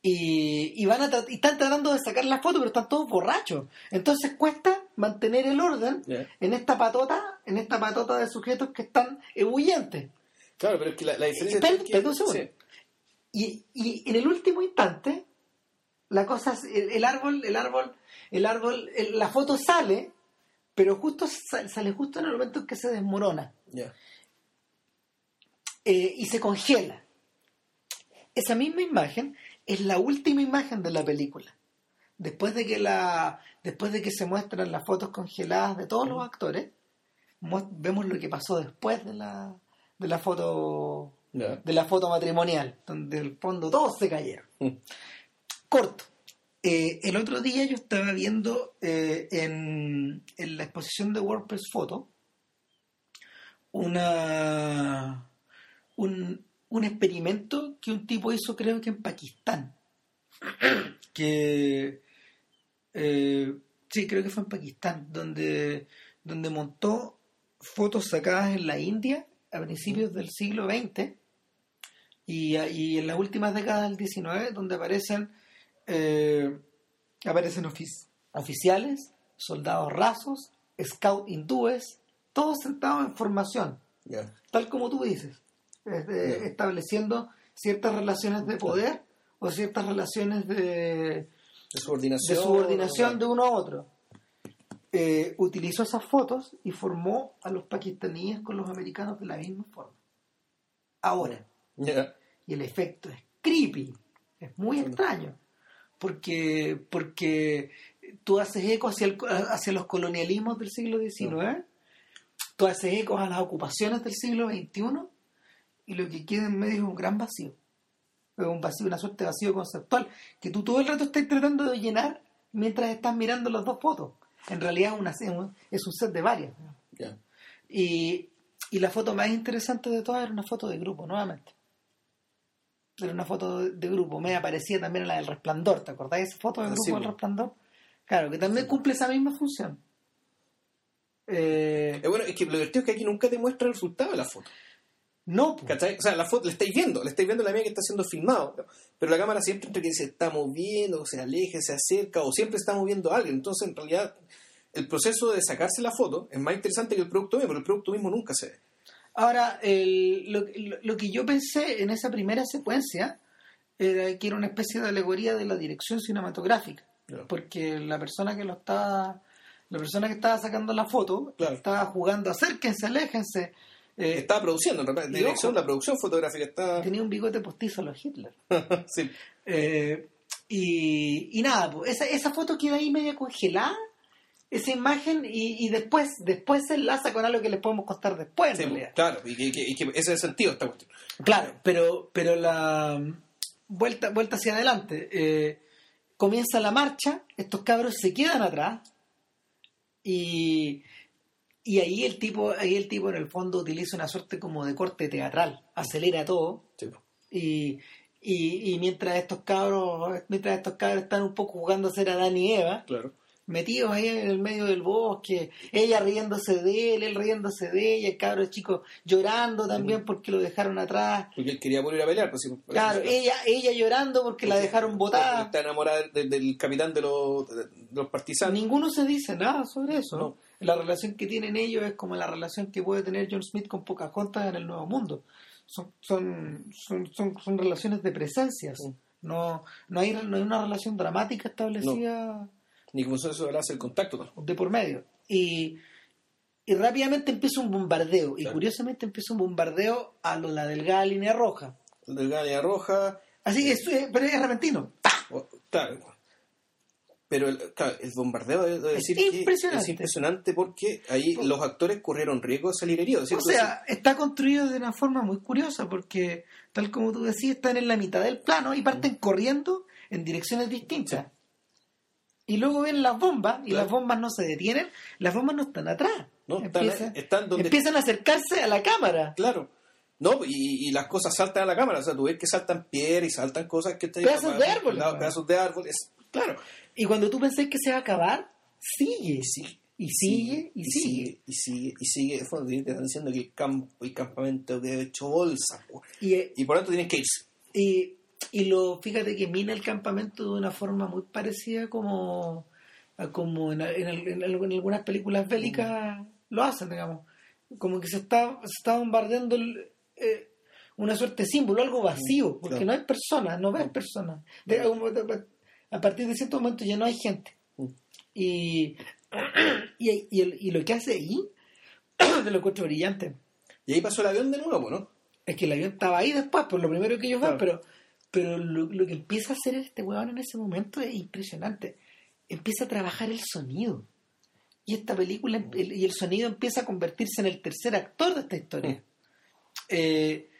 Y, y van a y están tratando de sacar la foto, pero están todos borrachos. Entonces cuesta mantener el orden en esta patota, en esta patota de sujetos que están ebullientes. Claro, pero es que la, la diferencia Espera, es que... sí. Y, y en el último instante, la cosa es- el, el árbol, el árbol, el árbol, el- la foto sale, pero justo sa- sale justo en el momento en que se desmorona Ya. Eh, y se congela. Esa misma imagen es la última imagen de la película. Después de que la, después de que se muestran las fotos congeladas de todos los actores, vemos lo que pasó después de la, de la foto de la foto matrimonial, donde el fondo todos se cayeron. Mm. Corto. Eh, el otro día yo estaba viendo eh, en, en la exposición de WordPress Photo una un, un experimento que un tipo hizo creo que en Pakistán. Que eh, sí creo que fue en Pakistán donde donde montó fotos sacadas en la India a principios del siglo XX y, y en las últimas décadas del XIX donde aparecen eh, aparecen ofic- oficiales, soldados rasos, scout hindúes, todos sentados en formación, tal como tú dices, es de- Ya. estableciendo ciertas relaciones de poder o ciertas relaciones de, De subordinación. de subordinación de uno a otro. Eh, utilizó esas fotos y formó a los pakistaníes con los americanos de la misma forma. Ahora, y el efecto es creepy, es muy extraño, porque, porque tú haces eco hacia, el- hacia los colonialismos del siglo XIX, tú haces eco a las ocupaciones del siglo XXI, y lo que queda en medio es un gran vacío. Es un vacío, una suerte de vacío conceptual, que tú todo el rato estás tratando de llenar mientras estás mirando las dos fotos. En realidad es, una, es un- set de varias. Y, y la foto más interesante de todas era una foto de grupo, nuevamente. Era una foto de, de grupo. Me aparecía también la del resplandor. ¿Te acordás de esa foto de Ah, grupo sí, del resplandor? Claro, que también cumple esa misma función. Eh, Eh, bueno, es que lo divertido es que aquí nunca te muestra el resultado de la foto. No, po. ¿Cachai? O sea, la foto la estáis viendo, la estáis viendo la mía que está siendo filmado, pero la cámara siempre entre que se está moviendo, se aleja, se acerca, o siempre está moviendo a alguien. Entonces, en realidad, el proceso de sacarse la foto es más interesante que el producto mismo, pero el producto mismo nunca se ve. Ahora, el- lo, que yo pensé en esa primera secuencia era que era una especie de alegoría de la dirección cinematográfica. Porque la persona que lo estaba la persona que estaba sacando la foto Claro. estaba jugando acérquense aléjense eh, Estaba produciendo, en realidad, y la dirección, la producción fotográfica está... tenía un bigote postizo a los Hitler sí. Eh, y, y nada pues, esa, esa foto queda ahí media congelada esa imagen y, y después después se enlaza con algo que les podemos contar después en Sí, realidad. claro, y que, y ese es el sentido de esta cuestión. Claro, pero, pero la vuelta, vuelta hacia adelante. eh, comienza la marcha, estos cabros se quedan atrás y, y ahí el tipo, ahí el tipo en el fondo utiliza una suerte como de corte teatral, acelera todo Sí, po. y, y, y mientras estos cabros, mientras estos cabros están un poco jugando a ser Adán y Eva, claro. Metidos ahí en el medio del bosque, ella riéndose de él, él riéndose de ella, el cabro chico llorando también porque lo dejaron atrás. Porque él quería volver a pelear. Pues, Claro, ella, ella llorando porque la dejaron botada. Está enamorada del, del capitán de los, de los partisanos. Ninguno se dice nada sobre eso. No. La relación que tienen ellos es como la relación que puede tener John Smith con Pocahontas en el Nuevo Mundo. Son, son, son, son, son relaciones de presencias. Sí. No, no, hay, no hay una relación dramática establecida Ni como le hace el contacto. ¿no? de por medio. Y, y rápidamente empieza un bombardeo. Y curiosamente empieza un bombardeo a lo, la delgada línea roja. El de Galia Roja. Así que es, eh, pero es repentino. o- Claro. Pero el, claro, el bombardeo, Es decir que impresionante. es impresionante porque ahí Por- los actores corrieron riesgo de salir heridos. O sea, está construido de una forma muy curiosa porque, tal como tú decías, están en la mitad del plano y parten corriendo en direcciones distintas. Y luego ven las bombas y Claro. las bombas no se detienen, las bombas no están atrás. No, están, empiezan, están donde empiezan a acercarse a la cámara. Claro. No, y, y las cosas saltan a la cámara. O sea, tú ves que saltan piedras y saltan cosas que están Pedazos de árboles, man. pedazos de árboles. Claro. Y cuando tú pensás que se va a acabar, sigue. Sí. Y sigue, y, y sigue. sigue, y sigue, y sigue. El fondo, te están diciendo que el campo, el campamento quedó hecho bolsa. Y, eh, Y por lo tanto tienen que irse. y, y lo, fíjate que mina el campamento de una forma muy parecida como, a como en, en, en- en algunas películas bélicas lo hacen, digamos. Como que se está, se está bombardeando el, eh, una suerte de símbolo, algo vacío, porque Claro. no hay personas, no ves personas. De- a partir de cierto momento ya no hay gente. Mm. Y, y, y, el- y lo que hace ahí, te lo encuentro brillante. Y ahí pasó el avión de nuevo, ¿no? Es que el avión estaba ahí después, por lo primero que ellos ven, Claro. pero, pero lo, lo que empieza a hacer este huevón en ese momento es impresionante. Empieza a trabajar el sonido. Y esta película, el- y el sonido empieza a convertirse en el tercer actor de esta historia. Mm. Eh,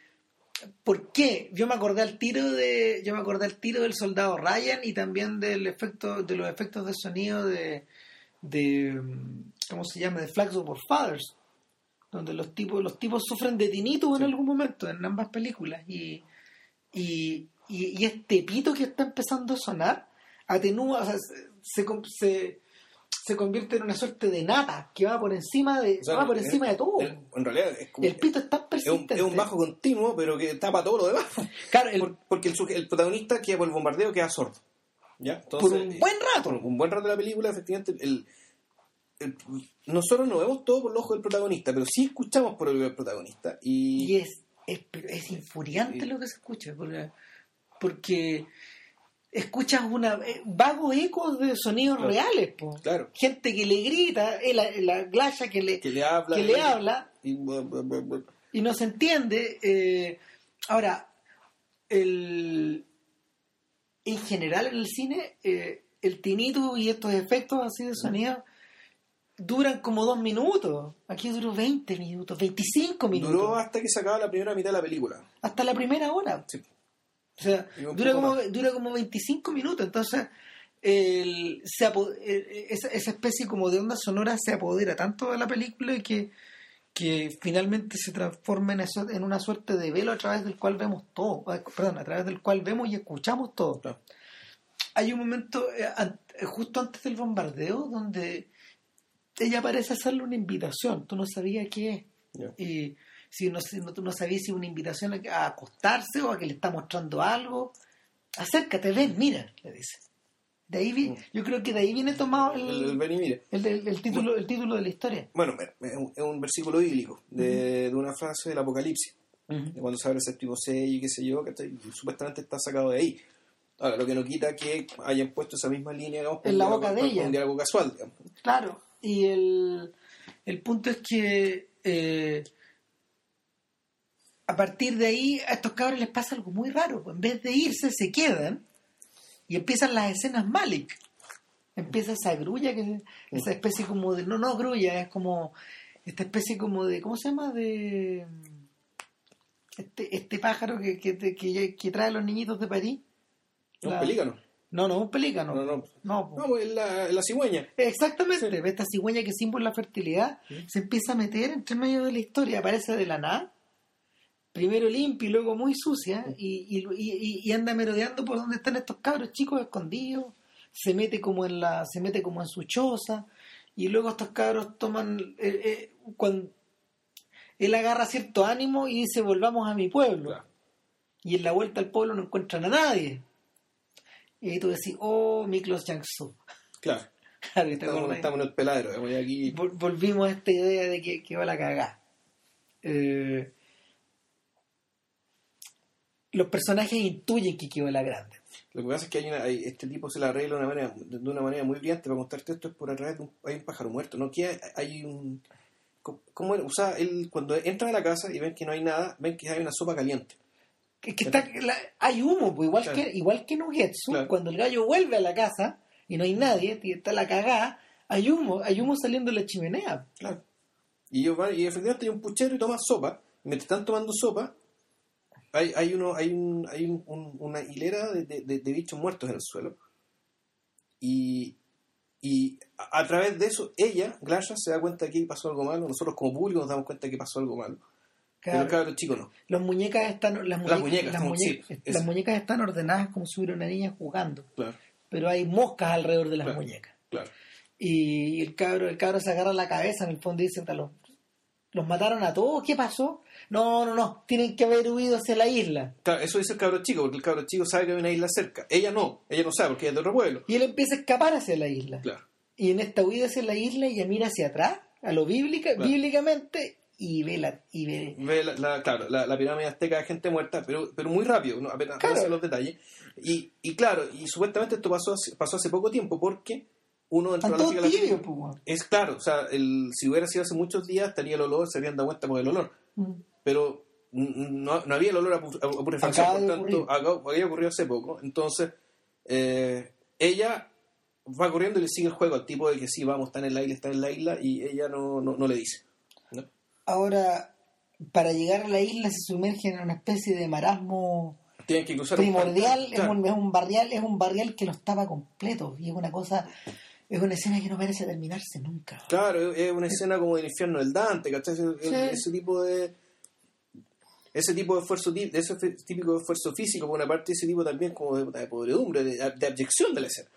¿Por qué? Yo me acordé al tiro de, yo me acordé al tiro del soldado Ryan y también del efecto, de los efectos de sonido de, de ¿cómo se llama? de Flags of Our Fathers donde los tipos los tipos sufren de tinnitus en Sí. algún momento en ambas películas y, y, y, y este pito que está empezando a sonar atenúa o sea, se, se, se- convierte en una suerte de nata que va por encima de O sea, va por encima de todo el- en realidad es como. el pito es tan es un, persistente es un bajo continuo, pero que tapa todo lo demás. claro el- Por- porque el, protagonista queda por el bombardeo, queda sordo. ¿Ya? por un eh, buen rato por un buen rato de la película, efectivamente, el, el- nosotros no vemos todo por el ojo del protagonista, pero sí escuchamos por el protagonista. Y, y es es, es infuriante lo que se escucha porque, porque escuchas una eh, vagos ecos de sonidos Claro. reales po. claro, gente que le grita eh, la, la glasha que le que le habla. que le habla y no se entiende. eh, ahora, el, en general en el cine, eh, el tinito y estos efectos así de sonido duran como dos minutos. Aquí duró 20 minutos, 25 minutos. Duró hasta que se acaba la primera mitad de la película. hasta la primera hora. Sí. O sea, dura como, más. dura como 25 minutos. Entonces, el, se apo- eh, esa, esa especie como de onda sonora se apodera tanto de la película y que, que finalmente se transforma en, eso, en una suerte de velo a través del cual vemos todo. Perdón, a través del cual vemos y escuchamos todo. Claro. Hay un momento eh, eh, justo antes del bombardeo donde ella parece hacerle una invitación. Tú no sabías qué es y si no, si no, tú no sabías si es una invitación a, a acostarse o a que le está mostrando algo, acércate, ven, mira, le dice. De ahí vi- yo creo que de ahí viene tomado El, el, el ven y mire. el, título, el título de la historia. Bueno, es un, es un versículo bíblico de, de una frase del Apocalipsis. de cuando se abre el séptimo sello y qué sé yo, que supuestamente está sacado de ahí. Ahora, lo que no quita que hayan puesto esa misma línea digamos, En la boca de ella. Un diálogo casual, digamos. Claro, y el, el punto es que eh, a partir de ahí a estos cabros les pasa algo muy raro. pues, En vez de irse, se quedan y empiezan las escenas Malik. Empieza esa grulla, que esa especie como de... No, no grulla, es como esta especie como de... ¿Cómo se llama? De... Este, este pájaro que, que, que, que trae a los niñitos de París. Un La- pelícano. No, no, un pelícano. No, no. No. No, pues, la, la cigüeña. Exactamente, esta cigüeña que símbolo la fertilidad Sí. se empieza a meter entre medio de la historia, aparece de la nada, primero limpia y luego muy sucia, y, y, y- y anda merodeando por donde están estos cabros chicos escondidos, se mete como en la, se mete como en su choza, y luego estos cabros toman eh, eh, cuando él agarra cierto ánimo y dice volvamos a mi pueblo. Claro. Y en la vuelta al pueblo no encuentran a nadie. Y ahí tú decís, oh, Miklos Jiangsu. Claro. Claro, ¿te Estamos, estamos en el peladero. aquí, Vol- volvimos a esta idea de que, que va la cagá. Eh, los personajes intuyen que quedó la grande. lo que pasa es que hay una, hay- este tipo se la arregla de una manera, de una manera muy brillante para contarte esto es por a través de un, hay un pájaro muerto. No que hay, un co- ¿cómo era? O sea, él, cuando entran a la casa y ven que no hay nada, ven que hay una sopa caliente. Es que está, la- hay humo, pues, igual, Claro. que, igual que en Ugetsu, Claro. cuando el gallo vuelve a la casa y no hay nadie, y está la cagá, hay humo, hay humo saliendo de la chimenea. Claro. Y ellos van, y efectivamente hay un puchero y toman sopa. Y mientras están tomando sopa, hay, hay uno, hay un, hay un- un- una hilera de, de- de- bichos muertos en el suelo. Y, y a, a través de eso, ella, Glasha, se da cuenta que pasó algo malo. Nosotros como público nos damos cuenta que pasó algo malo. Claro. Pero el cabro chico no. Las muñecas están, las muñecas, muñecas, las, muñecas, sí, las muñecas están ordenadas como si hubiera una niña jugando, Claro, pero hay moscas alrededor de las Claro. muñecas. Y el cabro, el cabro se agarra la cabeza en el fondo y dice, los, los mataron a todos, ¿qué pasó? No, no, no, tienen que haber huido hacia la isla. Claro, eso dice el cabro chico, porque el cabro chico sabe que hay una isla cerca. Ella no, ella no sabe porque ella es de otro pueblo. Y él empieza a escapar hacia la isla. Claro. Y en esta huida hacia la isla ella mira hacia atrás, a lo bíblica, Claro. bíblicamente, y ve la, y ve, Ve la, la- claro, la, la pirámide azteca de gente muerta, pero, pero muy rápido, ¿no? apenas Claro. los detalles. Y, y claro, y supuestamente esto pasó hace, pasó hace poco tiempo porque uno Están de la weón. Es claro, o sea, el, si hubiera sido hace muchos días, estaría el olor, se habrían dado cuenta por el olor. Mm. Pero no, no había el olor a, pu- por tanto, acá- había ocurrido hace poco. Entonces, eh, ella va corriendo y le sigue el juego al tipo de que sí, vamos, está en la isla, está en la isla, y ella no, no, no le dice. ¿no? Ahora, para llegar a la isla se sumergen en una especie de marasmo Tienen que cruzar un primordial, es, un, es un barrial, es un barrial que los tapa completo y es una cosa, es una escena que no parece terminarse nunca. Claro, es una escena como del infierno del Dante, ¿cachai? Sí. ese tipo de. Ese tipo de esfuerzo, ese típico esfuerzo físico, por una parte, ese tipo también como de, de podredumbre, de, de abyección de la escena.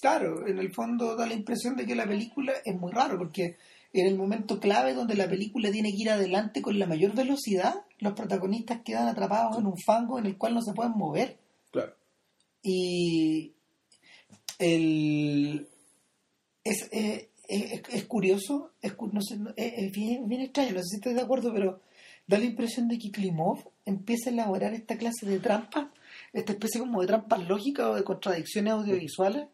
Claro, en el fondo da la impresión de que la película es muy raro porque en el momento clave donde la película tiene que ir adelante con la mayor velocidad, los protagonistas quedan atrapados en un fango en el cual no se pueden mover. Claro. Y el es, eh, es, es curioso, es, no sé, es, es bien, bien extraño, no sé si estoy de acuerdo, pero da la impresión de que Klimov empieza a elaborar esta clase de trampas, esta especie como de trampas lógicas o de contradicciones audiovisuales,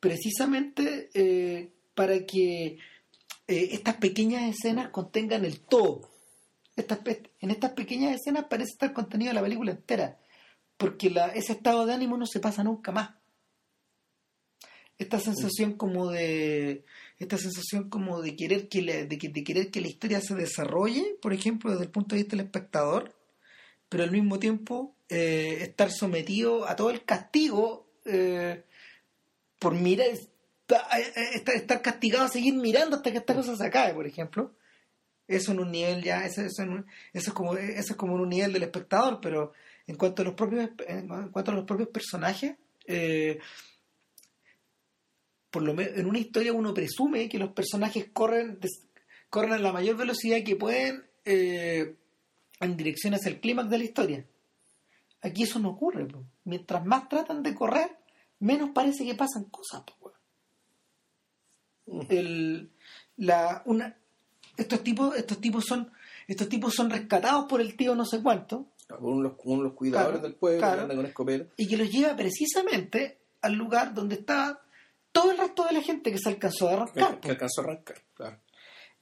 precisamente eh, para que eh, estas pequeñas escenas contengan el todo. Estas en estas pequeñas escenas parece estar contenido la película entera, porque la, ese estado de ánimo no se pasa nunca más. Esta sensación como de esta sensación como de querer que la, de, que- de querer que la historia se desarrolle, por ejemplo, desde el punto de vista del espectador, pero al mismo tiempo eh, estar sometido a todo el castigo eh, por mirar esta- estar, castigado a seguir mirando hasta que esta cosa se acabe, por ejemplo. Eso en un nivel ya, eso, eso, en un- es como eso es como en un nivel del espectador, pero en cuanto a los propios en cuanto a los propios personajes, eh, por lo menos en una historia uno presume que los personajes corren corren a la mayor velocidad que pueden eh, en dirección hacia el clímax de la historia. Aquí eso no ocurre. po. Mientras más tratan de correr, menos parece que pasan cosas. po. El, la, una, estos tipos, estos tipos son, estos tipos son rescatados por el tío no sé cuánto, de los, de los cuidadores Claro, del pueblo claro. que anda con escopeta. y que los lleva precisamente al lugar donde está todo el resto de la gente que se alcanzó a arrancar. que alcanzó a arrancar. Claro.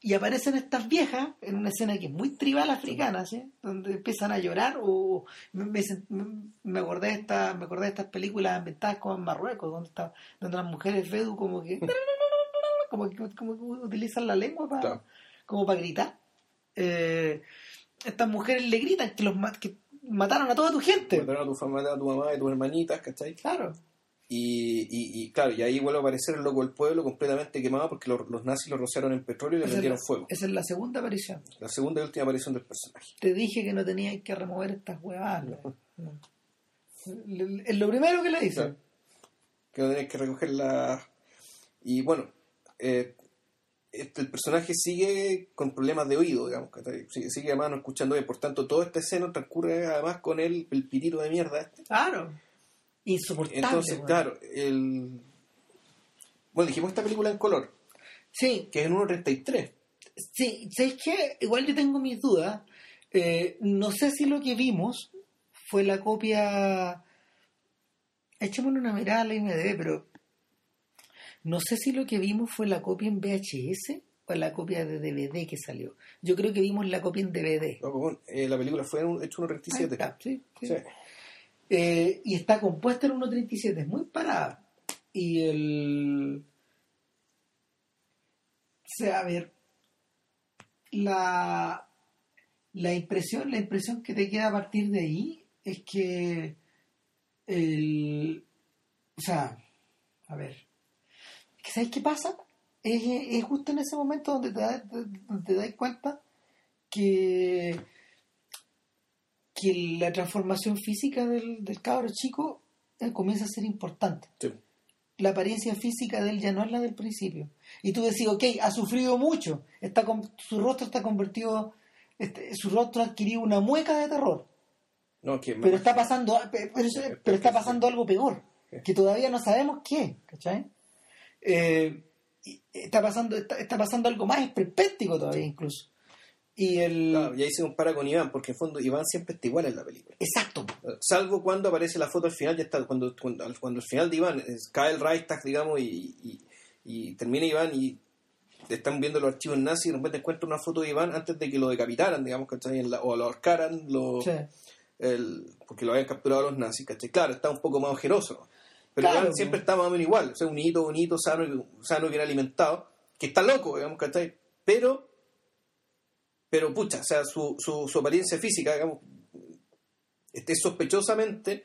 Y aparecen estas viejas en una escena que es muy tribal africana, ¿sí? donde empiezan a llorar o me, me, me acordé de esta, me acordé de estas películas ambientadas como en Marruecos, donde está, donde las mujeres vedu como que como que, como que utilizan la lengua para Claro. como para gritar. Eh, estas mujeres le gritan que los que mataron a toda tu gente. Mataron a tu familia, a tu mamá, a tus hermanitas, ¿cachai? Claro. Y, y, y claro, y ahí vuelve a aparecer el loco del pueblo completamente quemado porque los, los nazis lo rociaron en petróleo y le la, fuego. esa es la segunda aparición. La segunda y última aparición del personaje. Te dije que no tenías que remover estas huevadas. Es lo primero que le dicen. Claro. Que no tenés que recogerla. Y bueno, eh, este, el personaje sigue con problemas de oído, digamos. Sigue, sigue además no escuchando bien. Por tanto, toda esta escena transcurre además con el, el pirito de mierda este. Claro. Insoportable. Entonces, claro, el. Bueno, dijimos esta película en color, Sí, que es en 1.33. sí. ¿Sabes qué? Igual yo tengo mis dudas. Eh, no sé si lo que vimos fue la copia. Echémosle una mirada a la IMDb, pero. No sé si lo que vimos fue la copia en VHS o la copia de DVD que salió. Yo creo que vimos la copia en DVD. No, pues, bueno, eh, la película fue en un, hecho Ahí 1.37. está, sí, sí. Sí. Eh, y está compuesta en 1.37, es muy parada. Y el. O sea, a ver. La. La impresión, la impresión que te queda a partir de ahí es que. El. O sea, a ver. ¿Sabes qué pasa? Es, es justo en ese momento donde te, das- donde te das cuenta que que la transformación física del, del cabro chico eh, comienza a ser importante. Sí. la apariencia física de él ya no es la del principio. Y tú decís, ok, ha sufrido mucho, está con- su rostro está convertido, este, su rostro ha adquirido una mueca de terror. No, que Pero está pasando, pero, eso- pero está pasando algo peor, que todavía no sabemos qué, ¿cachai? Eh, está pasando, está, está pasando algo más esperpéntico todavía incluso. Y el Claro, y ahí se compara con Iván, porque en fondo Iván siempre está igual en la película. exacto, Salvo cuando aparece la foto al final, ya está, cuando, cuando, cuando al final de Iván es- cae el Reichstag, digamos, y, y, y termina Iván y están viendo los archivos nazis y de repente encuentra una foto de Iván antes de que lo decapitaran, digamos, ¿cachai? O lo ahorcaran, lo, Sí. el- porque lo habían capturado los nazis, ¿cachai? Claro, está un poco más ojeroso, ¿no? pero Claro, Iván siempre está más o menos igual, o sea, un hito bonito, sano, sano y bien alimentado, que está loco, digamos, ¿cachai? Pero, pero pucha, o sea, su, su, su apariencia física, digamos, este, es sospechosamente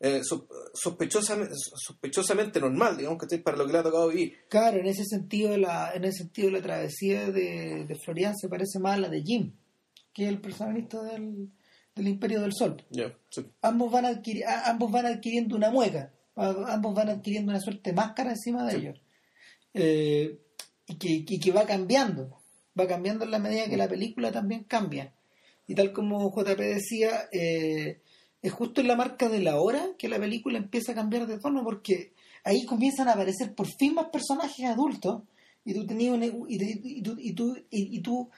eh, so- sospechosamente, sospechosamente normal, digamos que para lo que le ha tocado vivir. Claro, en ese sentido la, en ese sentido la travesía de, de Florian se parece más a la de Jim, que es el protagonista del, del Imperio del Sol. Sí. Ambos van adquiri- a- ambos van adquiriendo una mueca, a- ambos van adquiriendo una suerte de máscara encima de Sí. ellos. Eh, y, que, y que va cambiando, va cambiando en la medida que la película también cambia. Y tal como JP decía, eh, es justo en la marca de la hora que la película empieza a cambiar de tono, porque ahí comienzan a aparecer por fin más personajes adultos, y tú tenías una- y, te- y tú, y, tú, y- y tú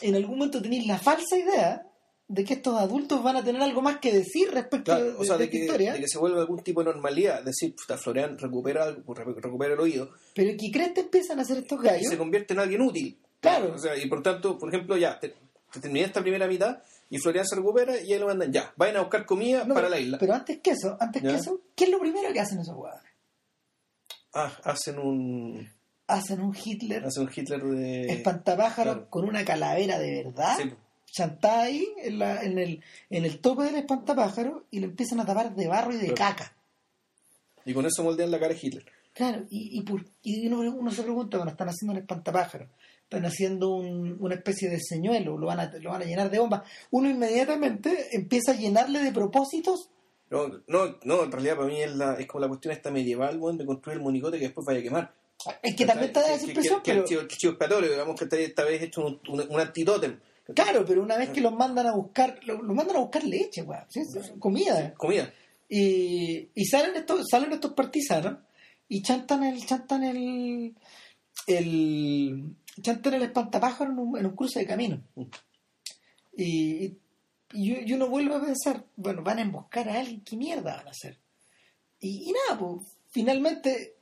en algún momento tenías la falsa idea de que estos adultos van a tener algo más que decir respecto Claro, o sea, de de que, historia, de que se vuelve algún tipo de normalidad, decir, puta, Florian recupera, algo, re- recupera el oído pero que crees que empiezan a hacer estos y gallos. se convierte en alguien útil. Claro. O sea, y por tanto, por ejemplo, ya, te, te terminé esta primera mitad y Florian se recupera y ahí lo mandan, ya, vayan a buscar comida No, para pero, la isla. pero antes que eso, antes ¿Ya? que eso, ¿qué es lo primero que hacen esos jugadores? Ah, hacen un, Hacen un Hitler hacen un Hitler de... espantapájaro claro. con una calavera de verdad, Sí, chantada ahí en, la- en el, en el tope del espantapájaro y lo empiezan a tapar de barro y de Claro. caca. y con eso moldean la cara de Hitler. Claro, y, y, por- y uno, uno se pregunta, bueno, están haciendo un espantapájaro, están haciendo un- una especie de señuelo, lo van, a, lo van a llenar de bombas. Uno inmediatamente empieza a llenarle de propósitos. No, no, no, en realidad para mí es, la, es como la cuestión esta medieval, weón, de construir el monigote que después vaya a quemar. Es que también está Que- esa que- expresión, que, pero... que el chivo, expiatorio, digamos que esta vez hecho un, un, un antitótem. Claro, pero una vez que los mandan a buscar, lo- los mandan a buscar leche, ¿sí? comida. Comida. Y, y salen estos, salen estos partisanos y chantan el, chantan el, el chantan el espantapájaro en un, en un cruce de camino. Y, y, y uno vuelve a pensar, bueno, van a emboscar a alguien, ¿qué mierda van a hacer? Y, y nada, pues finalmente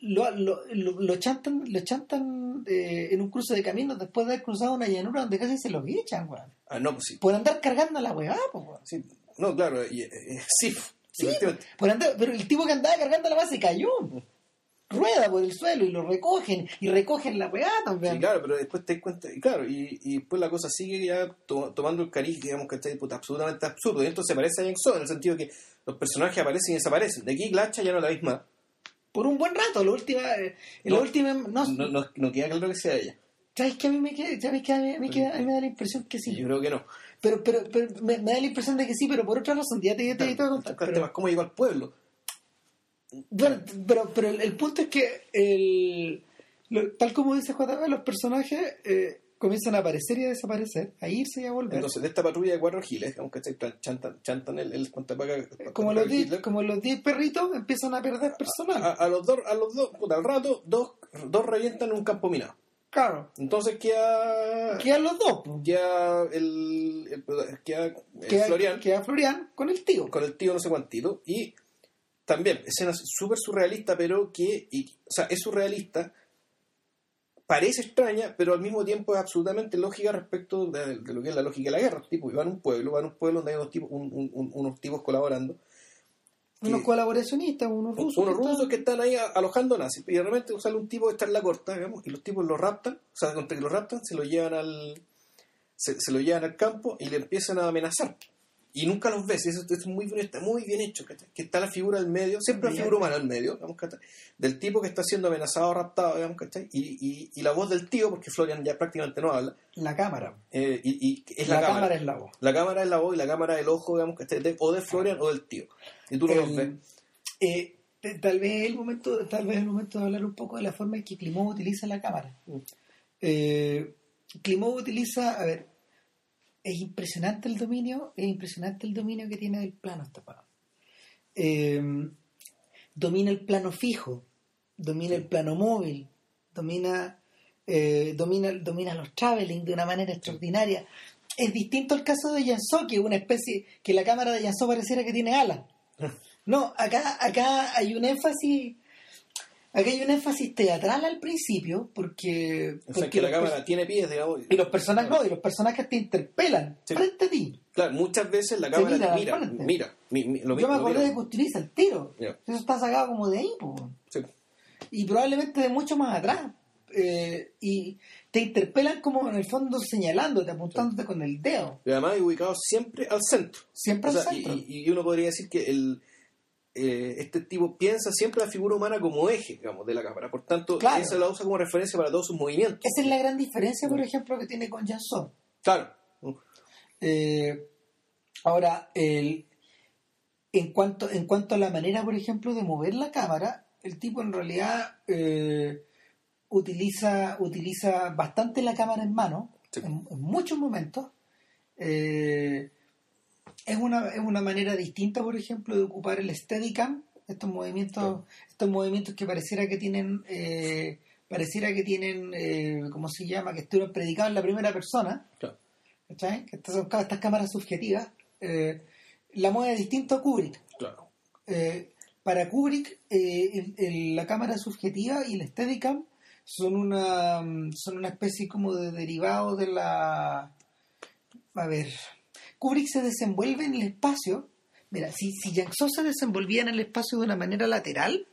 lo, lo, lo, lo chantan, lo chantan eh, en un cruce de camino después de haber cruzado una llanura donde casi se los echan, weón. Ah, no, pues sí. Por andar cargando a la weá, pues, weón. Sí, No, claro, eh, eh, sí. Sí, efectivamente. por andar- pero el tipo que andaba cargando la base se cayó. Rueda por el suelo y lo recogen. Y recogen la weá también. Sí, claro, pero después te das cuenta, y claro, y, y después la cosa sigue ya to- tomando el cariz, digamos que está absolutamente absurdo. Y entonces se parece a Bond, en el sentido que los personajes aparecen y desaparecen. De aquí la hacha ya no la más. Por un buen rato. La última. eh, en la No. última. No, No, no, no queda claro que sea ella. ¿Sabes que a mí me queda, ¿sabes que a mí, a mí queda- a mí me da la impresión que sí? Yo creo que no. Pero, pero, pero me, me da la impresión de que sí, pero por otra razón. Ya te, ya te, ya te voy a contar. Pero- cómo llegó al pueblo. Bueno, pero, pero el, el punto es que, el, lo- tal como dice JB, los personajes eh, comienzan a aparecer y a desaparecer, a irse y a volver. Entonces, de esta patrulla de cuatro giles, digamos que chantan, chantan el, el como, los diez, como los 10 perritos empiezan a perder personal. a, a los dos, a los dos, puta, al rato, dos, dos revientan un campo minado. claro. Entonces queda, Quedan los dos. queda el, el- queda el Queda, Florian queda Florian con el tío. con el tío no sé cuantito y también escenas súper surrealista pero que y- o sea es surrealista parece extraña pero al mismo tiempo es absolutamente lógica respecto de, de lo que es la lógica de la guerra tipo van a un pueblo van a un pueblo donde hay unos tipos un- un- un- unos tipos colaborando Unos que- colaboracionistas, unos rusos. unos que están- rusos que están ahí alojando nazis y de repente sale un tipo de estar en la corta digamos, y los tipos lo raptan o sea contra que lo raptan se lo llevan al se, se lo llevan al campo y le empiezan a amenazar y nunca los ves y eso, es muy bien está muy bien hecho ¿cachai? que está la figura del medio siempre la figura humana al medio digamos, ¿cachai? del tipo que está siendo amenazado raptado digamos, ¿cachai? Y, y, y la voz del tío porque Florian ya prácticamente no habla La cámara. eh, y, y es la la, cámara. es la voz. la cámara es la voz y la cámara es el ojo digamos, ¿cachai? De- o de Florian o del tío y tú no los ves eh, tal vez el momento, tal vez el momento de hablar un poco de la forma en que Klimov utiliza la cámara. Mm. Eh, Klimov utiliza, a ver, es impresionante el dominio, es impresionante el dominio que tiene del plano esta. Eh, domina el plano fijo, domina el plano móvil, domina, eh, domina, domina los traveling de una manera extraordinaria. Es distinto al caso de Janso, que es una especie, que la cámara de Janso pareciera que tiene alas. No, acá, acá hay un énfasis, acá hay un énfasis teatral al principio, porque, O sea, porque que la cámara tiene pies, digamos. y los personajes no, y los personajes te interpelan Sí. frente a ti. Claro, muchas veces la cámara mira mira, mira, lo Yo me acordé de que utiliza el tiro. Eso está sacado como de ahí, po. Sí. y probablemente de mucho más atrás. Eh, y te interpelan como en el fondo señalándote, apuntándote con el dedo. Y además ubicado siempre al centro. Siempre O sea, al centro. y- y uno podría decir que el, eh, este tipo piensa siempre la figura humana como eje, digamos, de la cámara. Por tanto, Claro. esa la usa como referencia para todos sus movimientos. Esa es la gran diferencia, por ejemplo, que tiene con Janson. Claro. Eh, ahora, el, en, cuanto, en cuanto a la manera, por ejemplo, de mover la cámara, el tipo en realidad eh, utiliza, utiliza bastante la cámara en mano, Sí. en, en muchos momentos. Eh, es, una, es una manera distinta, por ejemplo, de ocupar el Steadicam, estos movimientos, estos movimientos que pareciera que tienen, eh, pareciera que tienen, eh, ¿cómo se llama? Que estuvieron predicados en la primera persona. Claro. ¿cachai? Que estas son estas cámaras subjetivas. eh, la mueve distinto a Kubrick. claro. Eh, para Kubrick, eh, el- el- la cámara subjetiva y el Steadicam son una, son una especie como de derivado de la... A ver, Kubrick se desenvuelve en el espacio. Mira, si, si Yang-So se desenvolvía en el espacio de una manera lateral,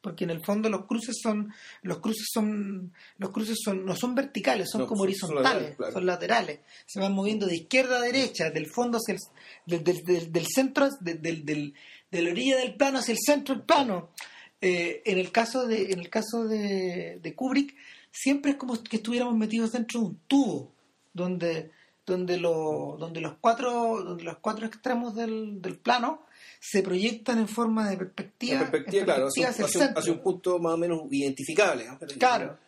porque en el fondo los cruces son los cruces son los cruces son no son verticales son No, como son- horizontales claro. son laterales se van moviendo de izquierda a derecha del fondo hacia el del, del- del- del centro del- de la orilla del plano hacia el centro del plano Eh, en el caso de en el caso de, de Kubrick siempre es como que estuviéramos metidos dentro de un tubo donde donde lo- donde los cuatro donde los cuatro extremos del, del plano se proyectan en forma de perspectiva, La perspectiva, claro, hacia, perspectiva hacia un, hacia un punto más o menos identificable. ¿no? Claro.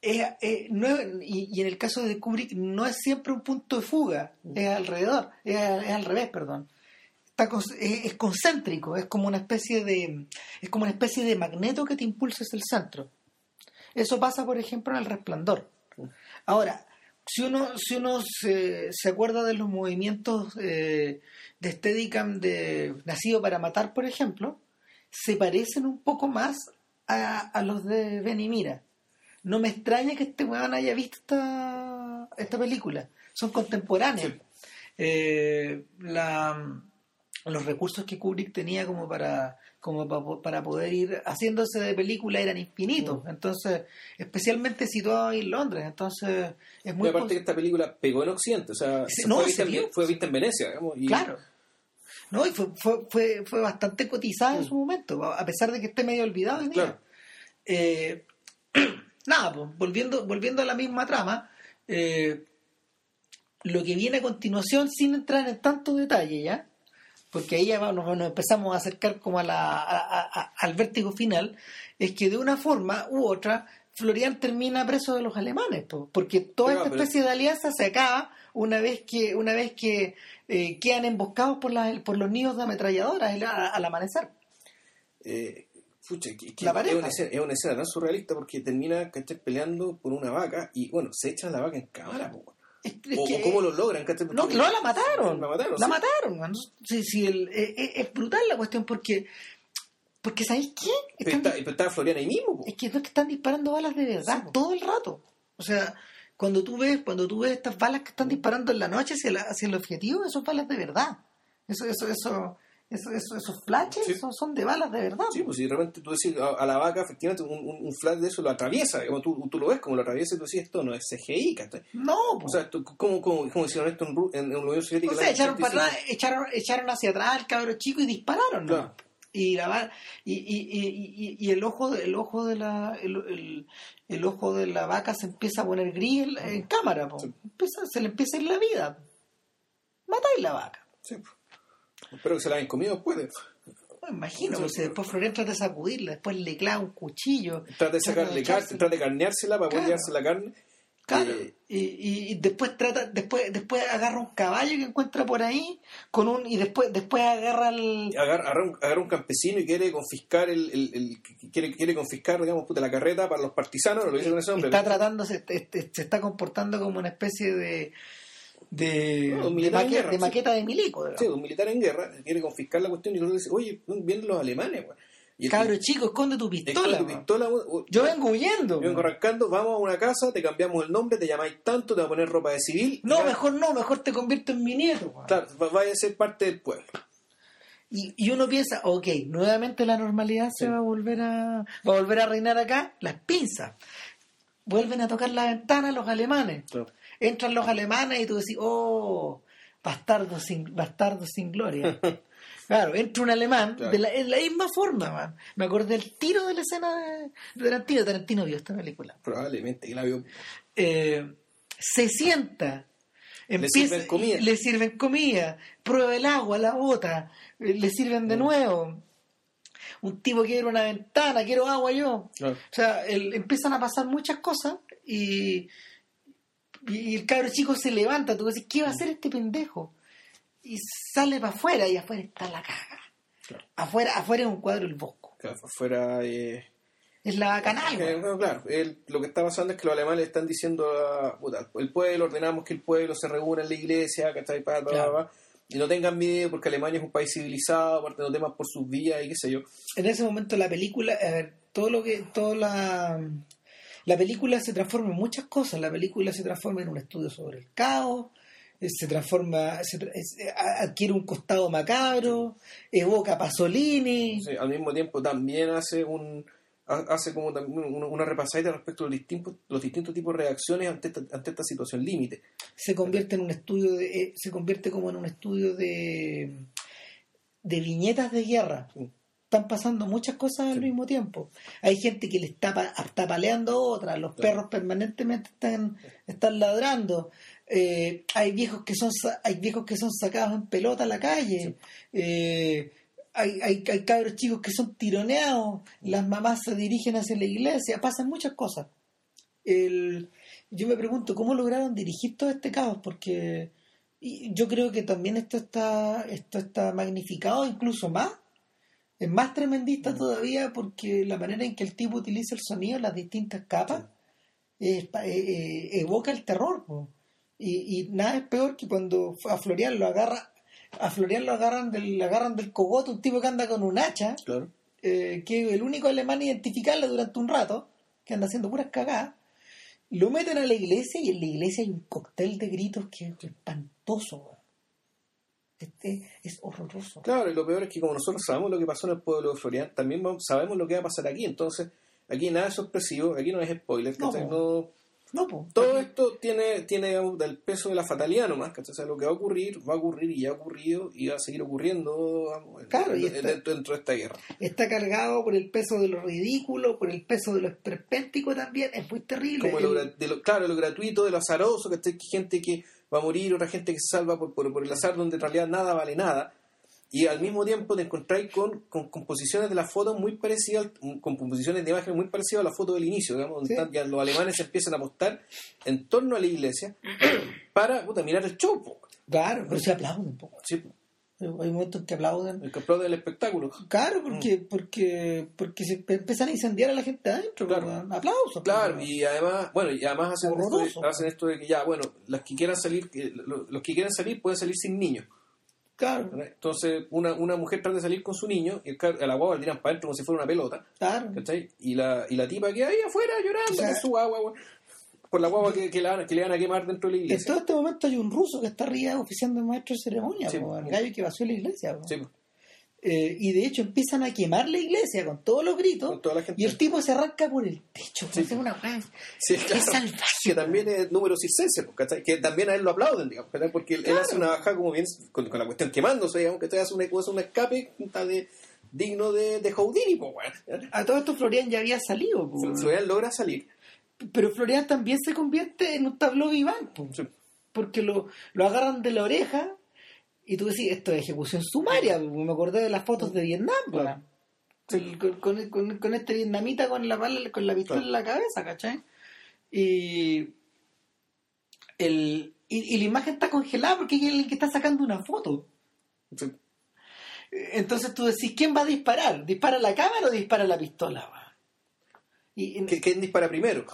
Es- no y, y en el caso de Kubrick no es siempre un punto de fuga, es alrededor, es, es al revés, perdón. Está con- es, es concéntrico, es como una especie de es como una especie de magneto que te impulsa hacia el centro. Eso pasa, por ejemplo, en el resplandor. Ahora, si uno, si uno se, se acuerda de los movimientos eh, de Steadicam de Nacido para Matar, por ejemplo, se parecen un poco más a, a los de Benny Mira. No me extraña que este weón haya visto esta, esta película. Son contemporáneos. Sí. Eh, la- los recursos que Kubrick tenía como para como pa- para poder ir haciéndose de película eran infinitos. Entonces especialmente situado en Londres. Entonces es Y muy aparte pos- que esta película pegó en Occidente, o sea, Sí, fue, no, vista se en, fue vista en Venecia, digamos, y claro. No y fue, fue, fue, fue bastante cotizada en su momento a pesar de que esté medio olvidado día. Claro. Eh, nada pues, volviendo volviendo a la misma trama eh, lo que viene a continuación sin entrar en tanto detalle ya porque ahí ya nos, nos empezamos a acercar como a la, a- a- a- al vértigo final, es que de una forma u otra Florian termina preso de los alemanes, po, porque toda Pero, esta pero- especie de alianza se acaba una vez que una vez que eh, quedan emboscados por, las, por los nidos de ametralladoras el- a- al amanecer. Eh, pucha, que- que La es, pareja. una escena, es una escena tan surrealista porque termina ¿cachai? peleando por una vaca y bueno, se echa la vaca en cámara. po. Es- es o, que- o cómo lo logran. No, no, la mataron. La mataron. La sí. mataron. Sí, sí, el- eh, eh, es brutal la cuestión porque, porque ¿sabéis qué? Pero, Están está, pero estaba Floriana ahí mismo. po. Es que no es que están disparando balas de verdad Sí, todo el rato. O sea, cuando tú ves, cuando tú ves estas balas que están disparando en la noche hacia, la- hacia el objetivo, eso son balas de verdad. Eso, eso, eso, eso, eso- esos flashes Sí. son, son de balas de verdad. Sí, pues si de repente tú decís a, a la vaca, efectivamente, un, un, un flash de eso lo atraviesa. digamos, tú, tú lo ves como lo atraviesa y tú decís, esto no es CGI, ¿cachai? No, po. O sea, tú- ¿cómo, cómo, cómo hicieron esto en, en, en Unión Soviética? O sea, echaron, para 85? atrás, echaron, echaron hacia atrás al cabro chico y dispararon. ¿no? Claro. Y, la, y, y, y, y- el ojo de, el ojo de la el, el- el ojo de la vaca se empieza a poner gris en, en cámara. Sí. Empieza- se le empieza a ir la vida. Matáis la vaca. Sí, pues. Espero que se la hayan comido después. de- No, imagino, porque después Florian trata de sacudirla, después le clava un cuchillo. Trata de sacarle carne, trata de carneársela para poder Claro. llevarse la carne. Claro, Eh, y, y- después trata, después, después agarra un caballo que encuentra por ahí, con un, y después, después agarra el agarra, agarra un, agarra un campesino y quiere confiscar el, el- el- quiere, quiere confiscar digamos puta, la carreta para los partisanos, lo dice con ese nombre. está tratando, se, este- se está comportando como una especie de de, No, un de, militar en maque- guerra, de sí. maqueta de milico. Sí, un militar en guerra quiere confiscar la cuestión y luego dice, oye, vienen los alemanes, weón. Y el- Cabro chico, esconde tu esconde pistola. tu Yo vengo huyendo. yo vengo arrancando, vamos a una casa, te cambiamos el nombre, te llamáis tanto, te va a poner ropa de civil. No, ya- mejor no, mejor te convierto en mi nieto. weón. Claro, va- vaya a ser parte del pueblo. Y, y uno piensa, ok, nuevamente la normalidad se va a volver a va a volver a reinar acá, las pinzas. Vuelven a tocar la ventana los alemanes. Claro. Entran los alemanes y tú decís, oh, bastardo sin, bastardo sin gloria. Claro, entra un alemán Claro. de la, en la misma forma, man. Me acordé del tiro de la escena de, de Tarantino. Tarantino vio esta película. Probablemente, que la vio. Eh, se sienta. Le sirven comida. Le sirven comida. Prueba el agua, la bota. eh, Le sirven Mm. de nuevo. Un tipo quiere una ventana, quiero agua yo. Claro. O sea, el- empiezan a pasar muchas cosas y, y el cabro chico se levanta. Tú dices, ¿qué va a hacer este pendejo? Y sale para afuera y afuera está la caga. Claro. Afuera, afuera es un cuadro del bosco. Claro, fuera. Eh, Es la canal. Eh, bueno, claro, el- lo que está pasando es que los alemanes le están diciendo a puta, el pueblo, ordenamos que el pueblo se reúna en la iglesia, ¿cachai? Pa, pa, Claro. pa, y no tengan miedo porque Alemania es un país civilizado, aparte no temas por sus vías y qué sé yo. en ese momento la película, a ver, todo lo que, toda la, la película se transforma en muchas cosas. La película se transforma en un estudio sobre el caos, eh, se transforma, se eh, adquiere un costado macabro, evoca Pasolini. Sí, al mismo tiempo también hace un ha- hace como también una, repasadita respecto a los distintos, los distintos tipos de reacciones ante esta, ante esta situación límite. se convierte en un estudio de, eh, se convierte como en un estudio de de viñetas de guerra Sí. Están pasando muchas cosas al Sí. mismo tiempo. Hay gente que le está, pa- está paleando a otra los Claro. perros permanentemente están están ladrando. Eh, hay viejos que son hay viejos que son sacados en pelota a la calle. Eh, hay, hay, hay cabros chicos que son tironeados las mamás se dirigen hacia la iglesia pasan muchas cosas. El, yo me pregunto cómo lograron dirigir todo este caos porque yo creo que también esto está esto está magnificado incluso más es más tremendista todavía porque la manera en que el tipo utiliza el sonido las distintas capas eh, eh, evoca el terror. Y, y nada es peor que cuando a Florian lo agarra a Florian lo agarran del lo agarran del cogote un tipo que anda con un hacha Claro. eh, que el único alemán a identificarle durante un rato, que anda haciendo puras cagadas, lo meten a la iglesia y en la iglesia hay un cóctel de gritos que es espantoso. Este es horroroso. Claro, y lo peor es que como nosotros sabemos lo que pasó en el pueblo de Florian, también vamos- sabemos lo que va a pasar aquí. Entonces, aquí nada es sorpresivo, aquí no es spoiler. No. No- No, po. todo esto tiene, tiene el peso de la fatalidad nomás. ¿cachai? O sea, lo que va a ocurrir, va a ocurrir y ya ha ocurrido y va a seguir ocurriendo Claro, en- está- dentro, dentro de esta guerra. Está cargado por el peso de lo ridículo, por el peso de lo esperpéntico también. Es muy terrible. Como El- de lo- claro, lo gratuito, de lo azaroso, que hay gente que va a morir, otra gente que se salva por, por, por el azar, donde en realidad nada vale nada. Y al mismo tiempo te encontráis con, con composiciones de las fotos muy parecidas, con composiciones de imágenes muy parecidas a la foto del inicio, digamos, donde Sí. están- ya los alemanes se empiezan a apostar en torno a la iglesia para puta, mirar el show. Claro, pero se aplauden un poco. Sí. Hay momentos en que aplauden. el que aplaude el espectáculo. Claro, porque, Mm. porque, porque se empiezan a incendiar a la gente adentro. Claro. Aplausos. Claro, weón. y además, bueno, y además hacen esto, de, hacen esto de que ya, bueno, las que quieran salir, los que quieran salir pueden salir sin niños. Claro, Entonces, una, una mujer trata de salir con su niño y a la guagua le tiran para adentro como si fuera una pelota, claro. ¿cachai? Y la, y la tipa queda ahí afuera llorando O sea- con su guagua, por la guagua que, que, la van- que le van a quemar dentro de la En iglesia. todo este momento hay un ruso que está arriba oficiando de maestro de ceremonia, Sí, po, po. el gallo que vació la iglesia. po. Sí, Eh, y de hecho empiezan a quemar la iglesia con todos los gritos y el tipo se arranca por el techo. Sí. Es una. Sí, claro. salvaje. que también es número circense, ¿cachai? Que también a él lo aplauden, digamos, ¿cachai? Porque él, él hace una bajada como bien, con, con la cuestión quemándose, digamos, que hace, una, un escape de, digno de, de Houdini, weón. A todo esto Florian ya había salido, po, Fl- Florian logra salir. Pero Florian también se convierte en un tabló viván, po, Sí. porque lo, lo agarran de la oreja Y tú decís, esto es ejecución sumaria, me acordé de las fotos de Vietnam. Claro. El- con, con- con- con este vietnamita con la con la pistola Claro. en la cabeza, ¿cachai? Y, el, y, y la imagen está congelada porque hay alguien que está sacando una foto. Sí. Entonces tú decís, ¿quién va a disparar? ¿Dispara la cámara o dispara la pistola? Y ¿Qué- ¿Quién dispara primero?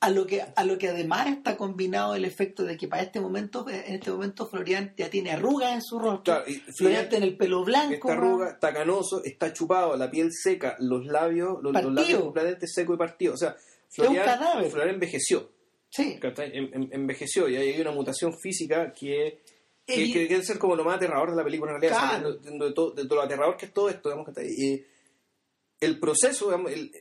a lo que a lo que además está combinado el efecto de que para este momento en este momento Florian ya tiene arrugas en su rostro Claro, y Florian tiene el pelo blanco Está arruga, está canoso, está chupado, la piel seca, los labios, los, los labios completamente secos y partidos. O sea, un Florian. Florian envejeció, sí envejeció y hay una mutación física que, que, que ser como lo más aterrador de la película en realidad, Claro. o sea, de, de todo- de lo aterrador que es todo esto, digamos. Y el proceso, digamos, el-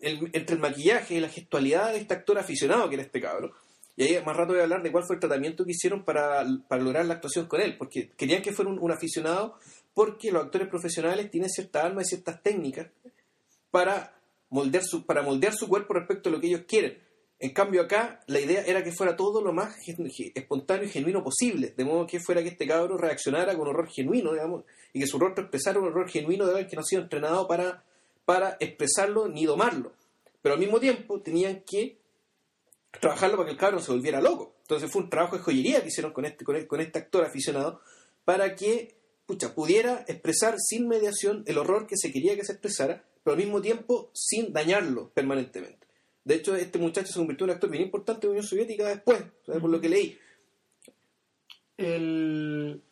el- entre el maquillaje y la gestualidad de este actor aficionado que era este cabro. Y ahí más rato voy a hablar de cuál fue el tratamiento que hicieron para, lograr la actuación con él, porque querían que fuera un, aficionado, porque los actores profesionales tienen cierta alma y ciertas técnicas para moldear su, para moldear su cuerpo respecto a lo que ellos quieren. En cambio acá la idea era que fuera todo lo más espontáneo y genuino posible, de modo que fuera que este cabro reaccionara con horror genuino, digamos, y que su rostro expresara un horror genuino de que no ha sido entrenado para, para expresarlo ni domarlo. Pero al mismo tiempo tenían que trabajarlo para que el cabro se volviera loco. Entonces fue un trabajo de joyería que hicieron este, este, con este actor aficionado para que pucha, pudiera expresar sin mediación el horror que se quería que se expresara, pero al mismo tiempo sin dañarlo permanentemente. De hecho, este muchacho se convirtió en un actor bien importante de la Unión Soviética después, ¿sabes? por lo que leí. el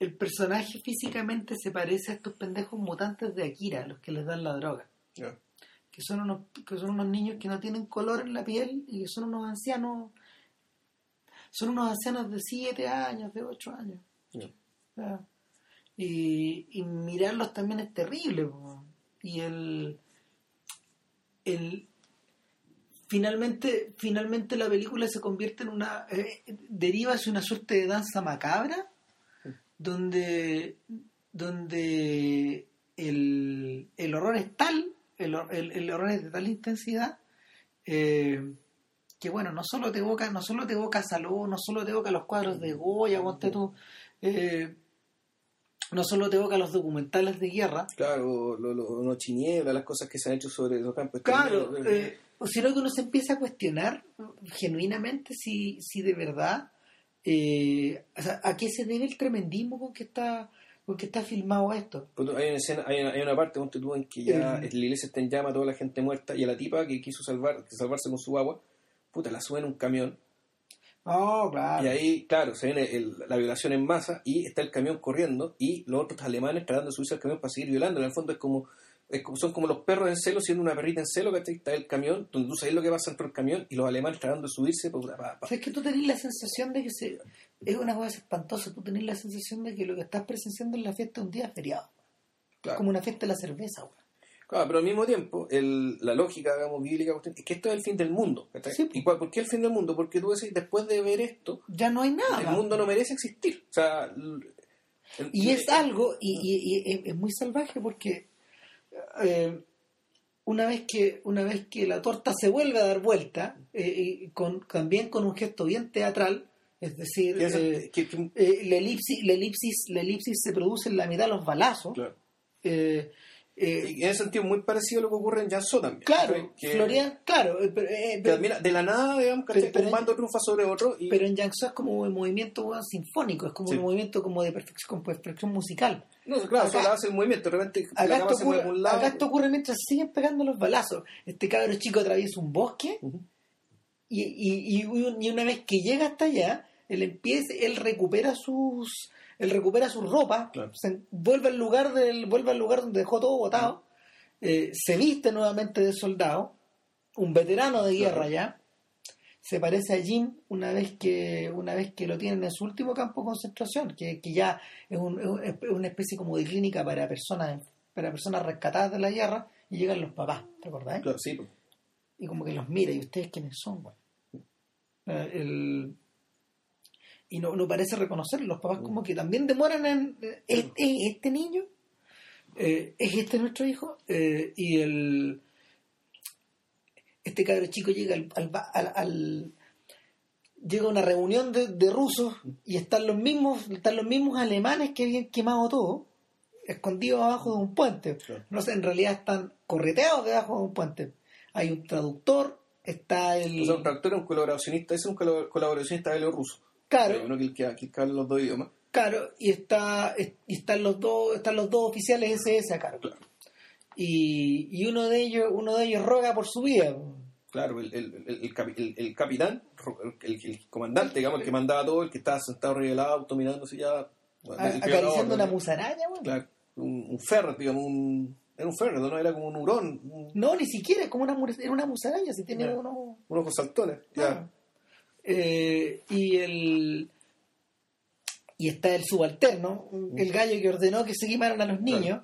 el personaje físicamente se parece a estos pendejos mutantes de Akira los que les dan la droga que son unos que son unos niños que no tienen color en la piel y que son unos ancianos son unos ancianos de 7 años de 8 años. Y, y mirarlos también es terrible. po. Y el, el finalmente, finalmente la película se convierte en una eh, deriva hacia una suerte de danza macabra donde donde el, el horror es tal, el, el- el horror es de tal intensidad eh, que bueno, no solo te evoca, no solo te evoca Salud, no solo te evoca los cuadros de Goya, ponte tú, eh, no solo te evoca los documentales de guerra, Claro, lo, lo, Noche y Niebla, las cosas que se han hecho sobre los campos claro, exterminados. eh, sino que uno se empieza a cuestionar genuinamente si, si de verdad eh, o sea, a qué se debe el tremendismo con que está con que está filmado esto. Hay una escena, hay una, hay una parte ponte tú, en que ya Eh. la iglesia está en llama, toda la gente muerta, y a la tipa que quiso salvar, que salvarse con su agua, puta, la suben en un camión, Oh, claro. y ahí, claro, se viene el- la violación en masa, y está el camión corriendo, y los otros alemanes tratando de subirse al camión para seguir violando. En el fondo es como- son como los perros en celo, siendo una perrita en celo, que está el camión, donde tú sabes lo que pasa dentro del camión, y los alemanes tratando de subirse, pa- pa- sea, es que tú tenés la sensación de que se... es una cosa espantosa, tú tenés la sensación de que lo que estás presenciando en la fiesta es un día feriado, claro. como una fiesta de la cerveza. güey. Claro, pero al mismo tiempo, el- la lógica, digamos, bíblica, es que esto es el fin del mundo. Sí. ¿Y cuál- por qué el fin del mundo? Porque tú decís, después de ver esto, Ya no hay nada. el mundo no merece existir. O sea, el- Y es algo, y, y- y es- es muy salvaje porque eh, una vez que una vez que la torta se vuelve a dar vuelta, eh, y con, también con un gesto bien teatral, es decir, eh, eh, la, elipsis, la, elipsis, la elipsis se produce en la mitad de los balazos. claro. eh, eh, Y en ese sentido, muy parecido a lo que ocurre en Janso también. claro, que, Florian, claro, eh, pero, eh, que pero- mira, de la nada, digamos, ¿cachai? Pero- un bando triunfa sobre otro. Y, pero en Jiangsu es como un movimiento sinfónico, es como Sí. un movimiento como de perfección, perfección musical. no, claro, acá- solo hace el movimiento. De repente, la Acá esto, ocurre, lado. acá esto ocurre mientras siguen pegando los balazos. Este cabro chico atraviesa un bosque y, y, y y una vez que llega hasta allá, él empieza, él recupera sus, él recupera sus ropas, Claro. se- vuelve al lugar del, vuelve al lugar donde dejó todo botado, eh, se viste nuevamente de soldado, un veterano de guerra Claro. ya, se parece a Jim una vez que una vez que lo tienen en su último campo de concentración, que, que ya es, un- es un- es una especie como de clínica para personas para personas rescatadas de la guerra y llegan los papás, ¿te acordás? Claro, sí, y como que los mira y ustedes quiénes son güey? Eh, el- y no, no parece reconocer los papás como que también demoran en eh, ¿es, es este niño Eh, es este nuestro hijo Eh, y el este cabro chico llega al, al, al- al- llega una reunión de, de rusos y están los mismos están los mismos alemanes que habían quemado todo escondidos abajo de un puente. Claro. no sé en realidad están correteados debajo de un puente. Hay un traductor está el O sea, un traductor es un colaboracionista, es un colab- colaboracionista bielorruso. Claro Hay uno que, que, que habla los dos idiomas. Claro, y está y están los dos están los dos oficiales SS a cargo. Claro. Y, y uno de ellos uno de ellos roga por su vida. Claro, el, el, el, el capi- el- el capitán, el, comandante, digamos, el que mandaba todo, el que estaba sentado arriba del auto, mirándose ya. bueno, a- acariciando una musaraña, weón. Claro, un, un ferret, digamos, un. Era un ferret, ¿no? Era como un hurón, un, No, ni siquiera, es como una, era una musaraña, si tiene unos con saltones. Ya. Eh, y el... Y está el subalterno, el gallo que ordenó que se quemaran a los niños.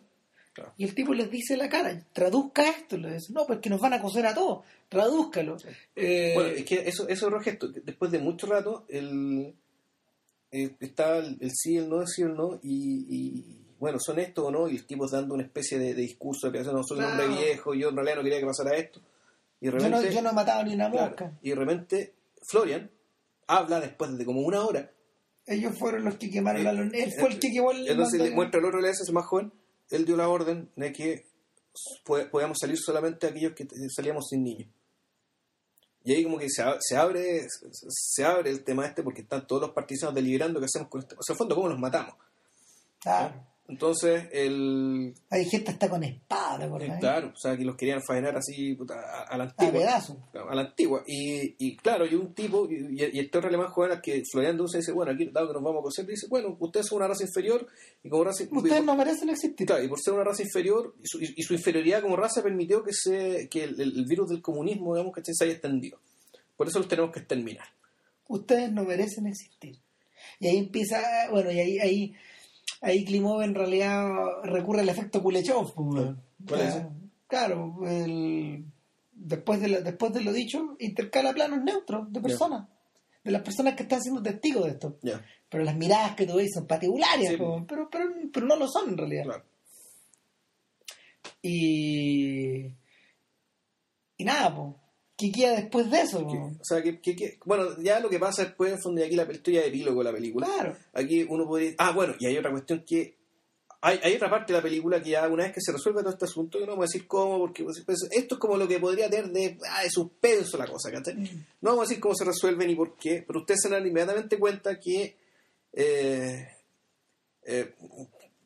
Claro. Y el tipo les dice la cara, traduzca esto. Le dice, no, pues que nos van a coser a todos, tradúzcalo. Eh, Bueno, es que eso, eso es gesto. Después de mucho rato, el, eh, está el, el sí, el no, el sí, el no, y, y, bueno, son estos o no, y el tipo dando una especie de, de discurso de que no soy un hombre Claro. viejo, yo en realidad no quería que pasara esto. Y de yo, no, yo no he matado ni una claro, mosca. y de repente Florian habla después de como una hora. Ellos fueron los que quemaron Eh, a los... Él fue el que quemó el... Entonces le muestra el otro le es más joven, él dio la orden de que po- podíamos salir solamente aquellos que salíamos sin niños. Y ahí como que se, se abre se abre el tema este porque están todos los partisanos deliberando qué hacemos con este. O sea, el fondo, ¿cómo los matamos? Claro. Entonces, el. Hay gente hasta con espada, ¿te acordás? Claro, o sea, que los querían faenar así puta, a, a la A antigua. pedazos. a la antigua. Y, y claro, y un tipo, y, y este otro alemán joven que Florian Dulce dice, bueno, aquí dado que nos vamos a coser, dice, bueno, ustedes son una raza inferior y como raza Ustedes no merecen existir. Claro, y por ser una raza inferior, y su, y su inferioridad como raza permitió que se que el, el virus del comunismo, digamos, que se haya extendido. Por eso los tenemos que exterminar. Ustedes no merecen existir. Y ahí empieza, bueno, y ahí, ahí, ahí Klimov en realidad recurre al efecto Kuleshov. pues, weón. ¿Cuál es Claro, el- después, de lo, después de lo dicho, intercala planos neutros de personas, de las personas que están siendo testigos de esto. Pero las miradas que tú ves son particulares, Sí. como- pero, pero, pero no lo son en realidad. claro. Y, y nada, pues, ¿qué queda después de eso? Que- o sea, que, que- que- bueno, ya lo que pasa después, en fondo, y aquí la historia de epílogo de la película. Claro. Aquí uno podría... Ah, bueno, y hay otra cuestión que... Hay, hay otra parte de la película que ya una vez que se resuelve todo este asunto, yo no vamos a decir cómo, porque pues, pues, esto es como lo que podría tener de, ah, de suspenso la cosa, ¿cachai? No vamos a decir cómo se resuelve ni por qué, pero ustedes se dan inmediatamente cuenta que eh, eh,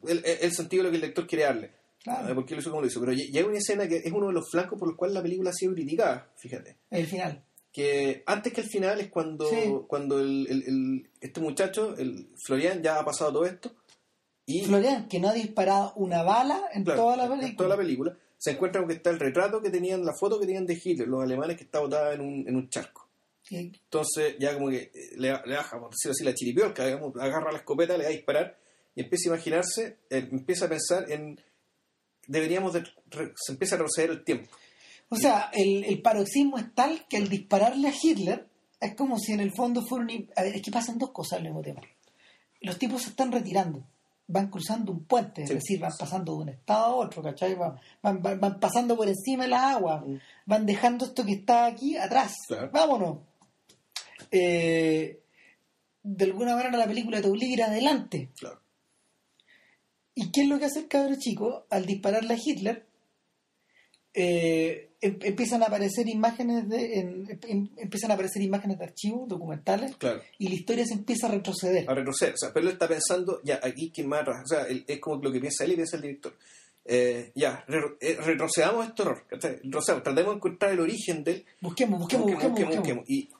el, el sentido de lo que el lector quiere darle. Claro. ¿Por qué lo hizo como lo hizo? Pero hay una escena que es uno de los flancos por los cuales la película ha sido criticada, fíjate. El final. Que antes que el final es cuando, Sí. cuando el, el- el- este muchacho, el Florian, ya ha pasado todo esto. Y Florian, que no ha disparado una bala en Claro, toda la en película. toda la película, se encuentra con que está el retrato que tenían, la foto que tenían de Hitler, los alemanes que está botada en un, en un charco. Entonces ya como que eh, le, le baja, por decirlo así, la chiripiorca, digamos, agarra la escopeta, le da a disparar y empieza a imaginarse, eh, empieza a pensar en... Deberíamos de... re- se empieza a retroceder el tiempo. O sea, el, el paroxismo es tal que al dispararle a Hitler es como si en el fondo fuera un... Es que pasan dos cosas al mismo tiempo. Los tipos se están retirando, van cruzando un puente, es Sí. decir, van pasando de un estado a otro, ¿cachai? Van, van, van- van pasando por encima de las aguas, van dejando esto que está aquí atrás. Claro. Vámonos. Eh, de alguna manera la película te obliga a ir adelante. Claro. ¿Y qué es lo que hace el cabro chico al dispararle a Hitler? Eh, em- empiezan a aparecer imágenes de en- em- empiezan a aparecer imágenes de archivos documentales Claro. y la historia se empieza a retroceder. A retroceder. O sea, pero él está pensando, ya, aquí quién más atrás. O sea, él- es como lo que piensa él y piensa el director. Eh, ya, re- eh, retrocedamos este horror. Retrocedamos, tratemos de encontrar el origen del, Busquemos, busquemos, busquemos, busquemos, busquemos. busquemos. Y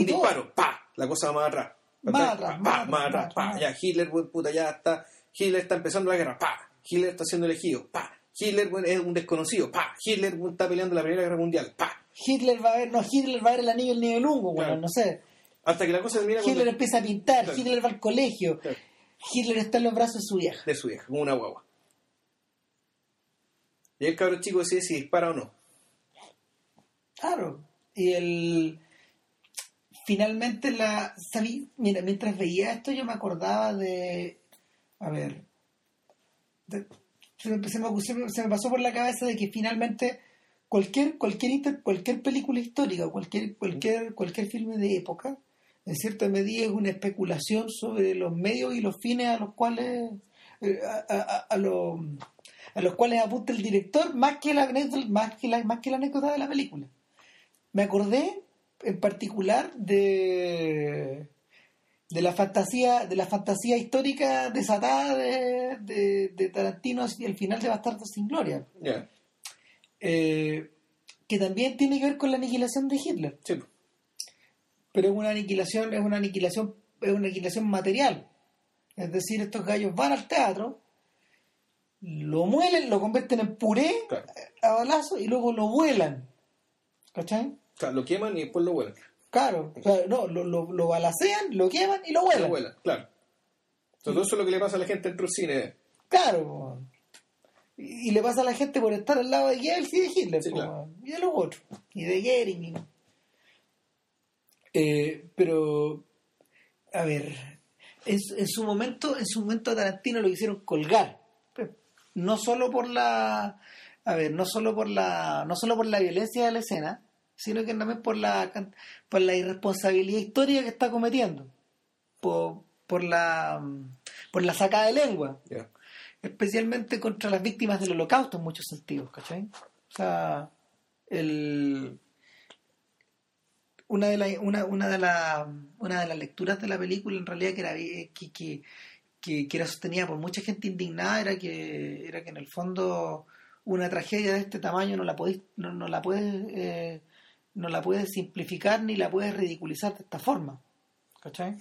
un disparo, pa, la cosa va más atrás. Más atrás, Pa, más atrás, pa, ya, Hitler, buen puta, ya está, Hitler está empezando la guerra, pa, Hitler está siendo elegido, pa, Hitler bueno, es un desconocido, pa, Hitler bueno, está peleando la Primera Guerra Mundial, pa, Hitler va a ver, no, Hitler va a ver el anillo del nivel bueno, Claro. no sé. hasta que la cosa termina Hitler cuando- empieza a pintar, Claro. Hitler va al colegio, Claro. Hitler está en los brazos de su vieja. de su vieja, como una guagua. Y el cabrón chico decide si dispara o no. Claro. Y el finalmente la sabí, mira, mientras veía esto yo me acordaba de a ver se, me, pasó por la cabeza de que finalmente cualquier cualquier inter- cualquier película histórica cualquier cualquier cualquier filme de época en cierta medida es una especulación sobre los medios y los fines a los cuales eh, a, los, a los cuales apunta el director más que la más que la, más que la anécdota de la película. Me acordé en particular de de la fantasía de la fantasía histórica desatada de, de, de Tarantino y el final de Bastardos sin Gloria eh, que también tiene que ver con la aniquilación de Hitler Sí. pero es una aniquilación es una aniquilación es una aniquilación material es decir estos gallos van al teatro lo muelen lo convierten en puré Claro. a balazo y luego lo vuelan ¿cachai? Lo queman y después lo vuelan. Claro no lo, lo, lo balacean lo queman y lo Lo vuelan vuelan, claro. Entonces, eso es lo que le pasa a la gente dentro del cine. claro y, y le pasa a la gente por estar al lado de Goebbels y de Hitler Sí, claro. y de los otros y de Goering y- Eh, pero a ver en, su- en su momento en su momento a Tarantino lo hicieron colgar no solo por la a ver no solo por la no solo por la violencia de la escena sino que también por la por la irresponsabilidad histórica que está cometiendo por, por la por la sacada de lengua especialmente contra las víctimas del holocausto en muchos sentidos, ¿cachai? O sea, el, una de las una, una de la- una de las lecturas de la película en realidad que era que, que, que, que era sostenida por mucha gente indignada era que era que en el fondo una tragedia de este tamaño no la podéis no, no la puedes eh, no la puedes simplificar ni la puedes ridiculizar de esta forma ¿cachai?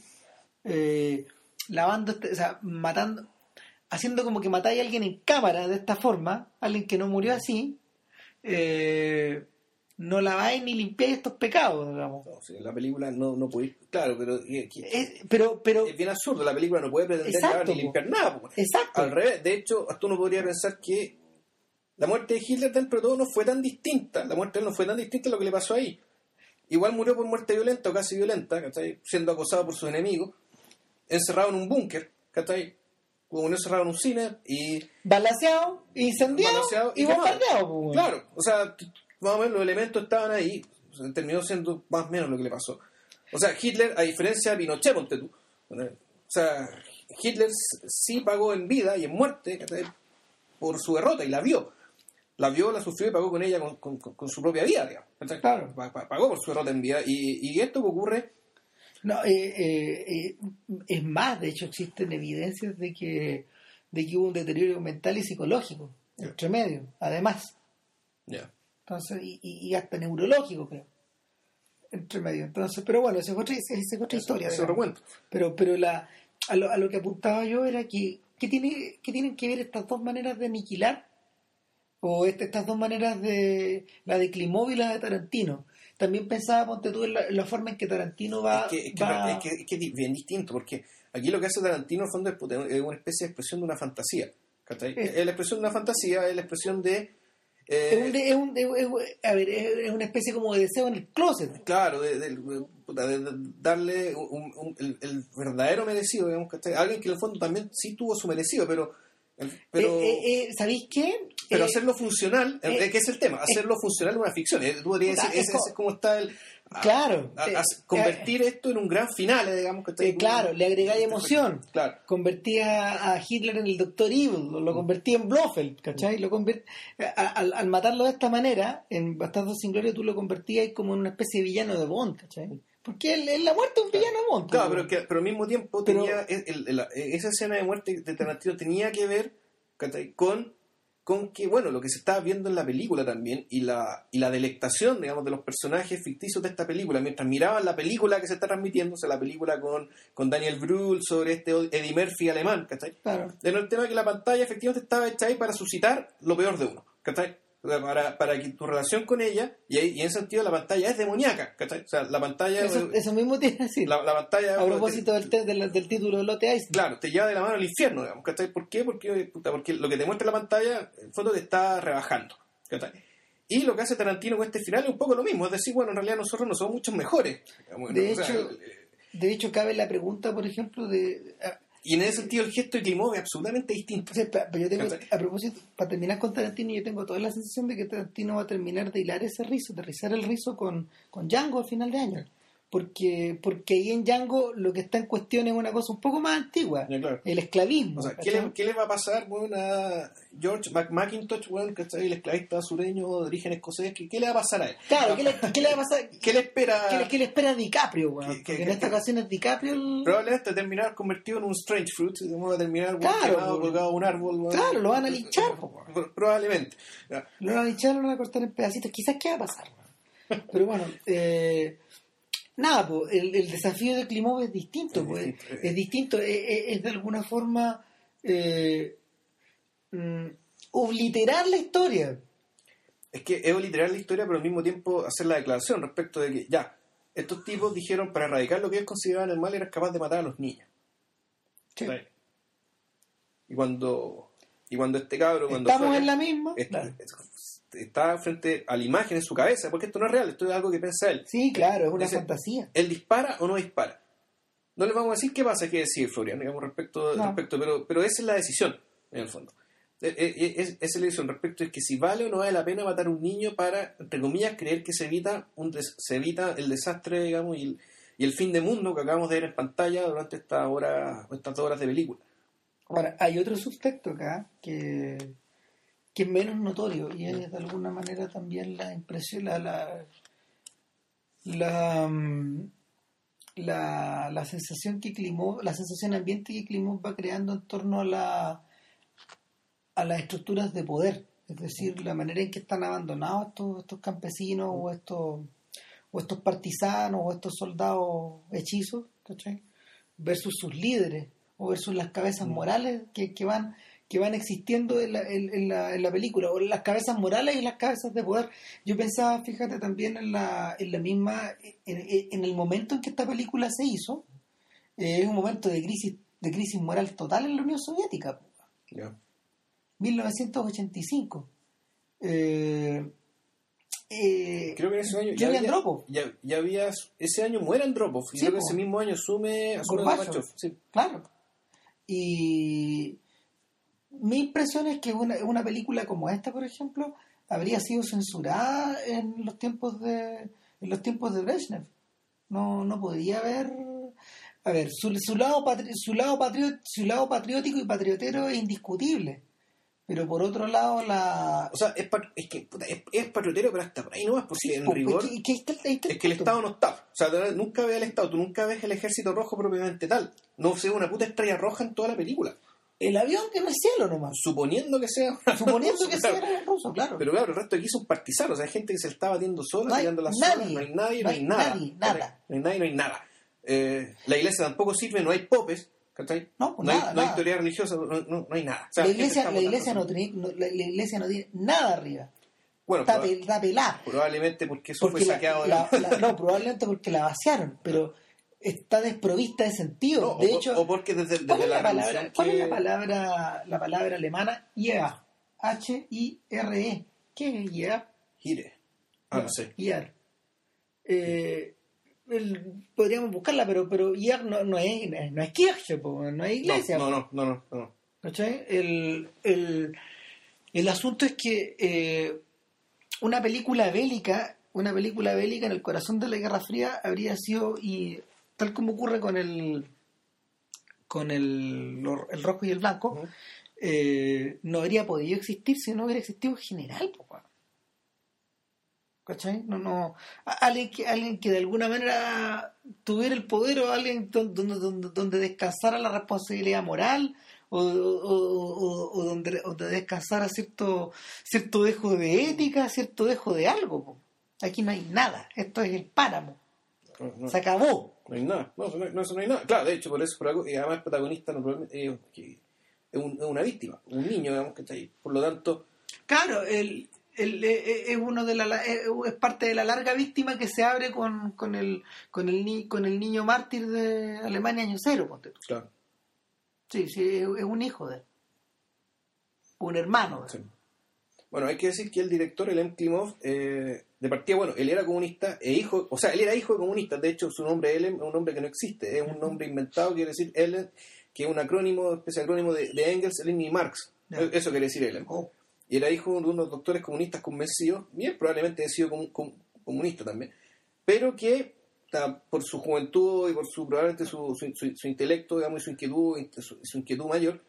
Eh, lavando este- o sea matando haciendo como que matáis a alguien en cámara de esta forma alguien que no murió así eh, no laváis ni limpiáis estos pecados digamos No, sí, la película no, no puede. Claro, pero eh, Es- pero pero es bien absurdo. La película no puede pretender Exacto, lavar ni limpiar nada. exacto Al revés, de hecho, hasta uno podría pensar que la muerte de Hitler dentro de todo no fue tan distinta. La muerte de él no fue tan distinta a lo que le pasó ahí. Igual murió por muerte violenta o casi violenta, ¿cachai? siendo acosado por sus enemigos, encerrado en un búnker, ¿cachai? Como encerrado en un cine y balaseado incendiado y bombardeado. Claro, o sea, más o menos los elementos estaban ahí, o sea, terminó siendo más o menos lo que le pasó. O sea, Hitler, a diferencia de Pinochet, ponte tú, ¿no? o sea, Hitler sí pagó en vida y en muerte por su derrota y la vio. La vio, la sufrió y pagó con ella con, con- con- su propia vida, digamos. ¿cachai? Claro. Pa- pa- Pagó por su derrota en vida. Y, y esto que ocurre, No, eh, eh, eh, es más, de hecho existen evidencias de que, de que hubo un deterioro mental y psicológico entre medio, además. ya, Entonces, y, y- hasta neurológico, creo. Entre medio. Entonces, pero bueno, esa es otra, esa es otra historia. ese digamos. recuento. Pero, pero la, a, lo, a lo que apuntaba yo era que, ¿qué, tiene, ¿qué tienen que ver estas dos maneras de aniquilar? O este- estas dos maneras de la de Klimov y la de Tarantino. También pensaba, ponte tú, en la, en la forma en que Tarantino va... es, que, es, que, va- es que- es que es bien distinto, porque aquí lo que hace Tarantino en el fondo es una especie de expresión de una fantasía. Es- la expresión de una fantasía, es la expresión de... eh, es un- es un- es a ver, es una especie como de deseo en el closet. Claro, de, de- de- de darle un- un- el, el verdadero merecido, digamos, ¿cachai? Alguien que en el fondo también sí tuvo su merecido, pero... el- pero Eh, eh, eh, ¿Sabéis qué? Pero Eh, hacerlo funcional, eh, eh, ¿qué es el tema? Hacerlo funcional es una ficción. eh, Tú decir, es ese, es como está el... a- Claro. a- eh, a- convertir esto en un gran final, eh, digamos, ¿cachai? Eh, claro, le agregáis emoción. Claro. convertía a Hitler en el Doctor Evil, lo, convertía en Blofeld, ¿cachai? Lo convert- a- al, al matarlo de esta manera, en Bastardos sin Gloria, tú lo convertías como en una especie de villano de Bond, ¿cachai? Porque él, él la muerte es un villano de Bond. Claro, pero, que, pero al mismo tiempo Pero- tenía el- el- el- esa escena de muerte de Tarantino tenía que ver ¿cachai? con, con que, bueno, lo que se estaba viendo en la película también y la, y la delectación, digamos, de los personajes ficticios de esta película, mientras miraban la película que se está transmitiendo, o sea, la película con, con Daniel Brühl sobre este Eddie Murphy alemán, ¿cachai? Claro. En el tema que la pantalla efectivamente estaba hecha ahí para suscitar lo peor de uno, ¿cachai? Para, para que tu relación con ella, y, en ese sentido la pantalla es demoníaca, ¿cachai? O sea, la pantalla... Eso, eso mismo tiene que decir. la, la pantalla... a propósito del, te- del, del título de Lotte Ice. Claro, te lleva de la mano al infierno, digamos, ¿cachai? ¿Por qué? Porque, puta, porque lo que te muestra la pantalla, en el fondo te está rebajando, ¿cachai? Y lo que hace Tarantino con este final es un poco lo mismo, es decir, bueno, en realidad nosotros no somos muchos mejores. digamos, De o sea, hecho- eh, De hecho, cabe la pregunta, por ejemplo, de... a- y en ese sentido el gesto de Klimov es absolutamente distinto. a propósito, para terminar con Tarantino, yo tengo toda la sensación de que Tarantino va a terminar de hilar ese rizo, de rizar el rizo con, con Django al final de año. Porque porque ahí en Django lo que está en cuestión es una cosa un poco más antigua, claro. el esclavismo. O sea, ¿qué le, qué le va a pasar bueno, a George Mac- McIntosh, bueno, el esclavista sureño de origen escocés? ¿Qué, qué le va a pasar a él? Claro, ¿qué le, qué le va a pasar? ¿Qué le espera? ¿Qué le, qué le espera a DiCaprio, Porque en esta ocasión es DiCaprio el... Probablemente terminar convertido en un strange fruit y vamos a terminar bueno, Claro, quemado, po. colgado a un árbol. bueno. Claro, lo van a linchar, Probablemente. Lo van a echar, lo van a cortar en pedacitos. Quizás qué va a pasar. Pero bueno, eh, nada, pues, el, el desafío de Klimov es distinto. Es pues, distinto, eh. es distinto. Es, es- es de alguna forma eh, mm, obliterar la historia. Es que es literal la historia, pero al mismo tiempo hacer la declaración respecto de que ya, estos tipos dijeron para erradicar lo que ellos consideraban el mal eras capaz de matar a los niños. Sí. Y cuando y cuando este cabro, cuando Estamos fue- en la misma. est- Claro. Está frente a la imagen en su cabeza, porque esto no es real, esto es algo que piensa él. Sí, claro, es una fantasía. ¿Él dispara o no dispara? No le vamos a decir qué pasa, qué decir, Florian, digamos, respecto, No. respecto pero, pero esa es la decisión, en el fondo. Eh, eh, es- Esa es la decisión respecto es que si vale o no vale la pena matar a un niño para, entre comillas, creer que se evita, un des- se evita el desastre, digamos, y el, y el fin de mundo que acabamos de ver en pantalla durante esta hora, estas dos horas de película. Ahora, hay otro subtexto acá que, que es menos notorio y es de alguna manera también la impresión, la, la, la, mm, la, la sensación que Klimov, la sensación ambiente que Klimov va creando en torno a la a las estructuras de poder, es decir, la manera en que están abandonados estos, estos campesinos o estos o estos partisanos o estos soldados hechizos, ¿cachai? versus sus líderes o versus las cabezas morales que, que van que van existiendo en la, en, en la, en la película, o las cabezas morales y las cabezas de poder. Yo pensaba, fíjate, también en la, en la misma, en, el momento en que esta película se hizo, eh, es un momento de crisis, de crisis moral total en la Unión Soviética, ¿ya? 1985. Eh, eh, Creo que en ese año ya había, ya, ya había, ese año muere Andropov, y Sí, creo que po. ese mismo año asume, asume. Gorbachev, sí. Claro. Y mi impresión es que una, una película como esta, por ejemplo, habría sido censurada en los tiempos de en los tiempos de Brezhnev. No, no podía haber a ver, su, su lado patri- su lado su lado patriótico y patriotero es indiscutible. Pero por otro lado la O sea, es, pat- es que es, es patriotero, pero hasta por ahí no es, porque en po, rigor que- que es que el. Estado no está. O sea, nunca ves el Estado, tú nunca ves el ejército rojo propiamente tal. No se ve una puta estrella roja en toda la película. El avión que en el cielo nomás. Suponiendo que sea. Suponiendo que Claro. sea ruso, claro. Pero claro, el resto aquí son partisanos, o sea, hay gente que se está batiendo sola, No tirando las nadie. no hay nadie, No no hay nada. nadie, nada. No hay nadie, no hay nada. Eh, la iglesia tampoco sirve, no hay popes, ¿cachai? No, pues no, hay, nada, no hay nada. teoría religiosa, no, no- no hay nada. O sea, la iglesia, la iglesia, no tiene, no- la, la iglesia no tiene nada arriba. Bueno, Está, pelada. probablemente porque eso Porque fue saqueado de la- no, probablemente porque la vaciaron, pero está desprovista de sentido. No, o de por- hecho, o porque desde, desde ¿cuál, es la, la palabra, cuál es la palabra, la palabra alemana? IEA. H-I-R-E. ¿Qué es IEA? Gire. Ah, no sé. IAR. Eh, el- podríamos buscarla, pero, pero no, no es, no es Kirche, no es iglesia. No, no, no, no, no, no. ¿Cachai? El, el, el asunto es que eh, una película bélica, una película bélica en el corazón de la Guerra Fría habría sido, y tal como ocurre con el con el, el rojo y el blanco, eh, no habría podido existir si no hubiera existido el general. ¿Cachai? No, no. Alguien que, alguien que de alguna manera tuviera el poder o alguien don- donde, donde, donde descansara la responsabilidad moral o, o- o- o- o donde, donde descansara cierto, cierto dejo de ética, cierto dejo de algo. Aquí no hay nada. Esto es el páramo. Se acabó. No hay nada, no, eso no, no, eso no hay nada. Claro, de hecho, por eso, por algo, y además el protagonista naturalmente eh, es, un- es una víctima, un niño, digamos, que está ahí. Por lo tanto, Claro, el, el- eh, es uno de la, eh, es parte de la larga víctima que se abre con, con el con el ni- con el niño mártir de Alemania año cero, ponte tú. claro, Sí, sí, es, un hijo de él. Un hermano de sí. Bueno, hay que decir que el director, el M. Klimov, eh, de partida, bueno, él era comunista e hijo, o sea, él era hijo de comunistas, de hecho, su nombre Ellen es un nombre que no existe, es un nombre inventado, quiere decir Ellen, que es un acrónimo, especie de acrónimo de, de Engels, Lenin y Marx. Ya. Eso quiere decir Ellen. Oh, y era hijo de unos doctores comunistas convencidos, bien probablemente ha sido com- com- comunista también, pero que por su juventud y por su probablemente su, su, su- su intelecto, digamos, y su inquietud, su, inquietud mayor,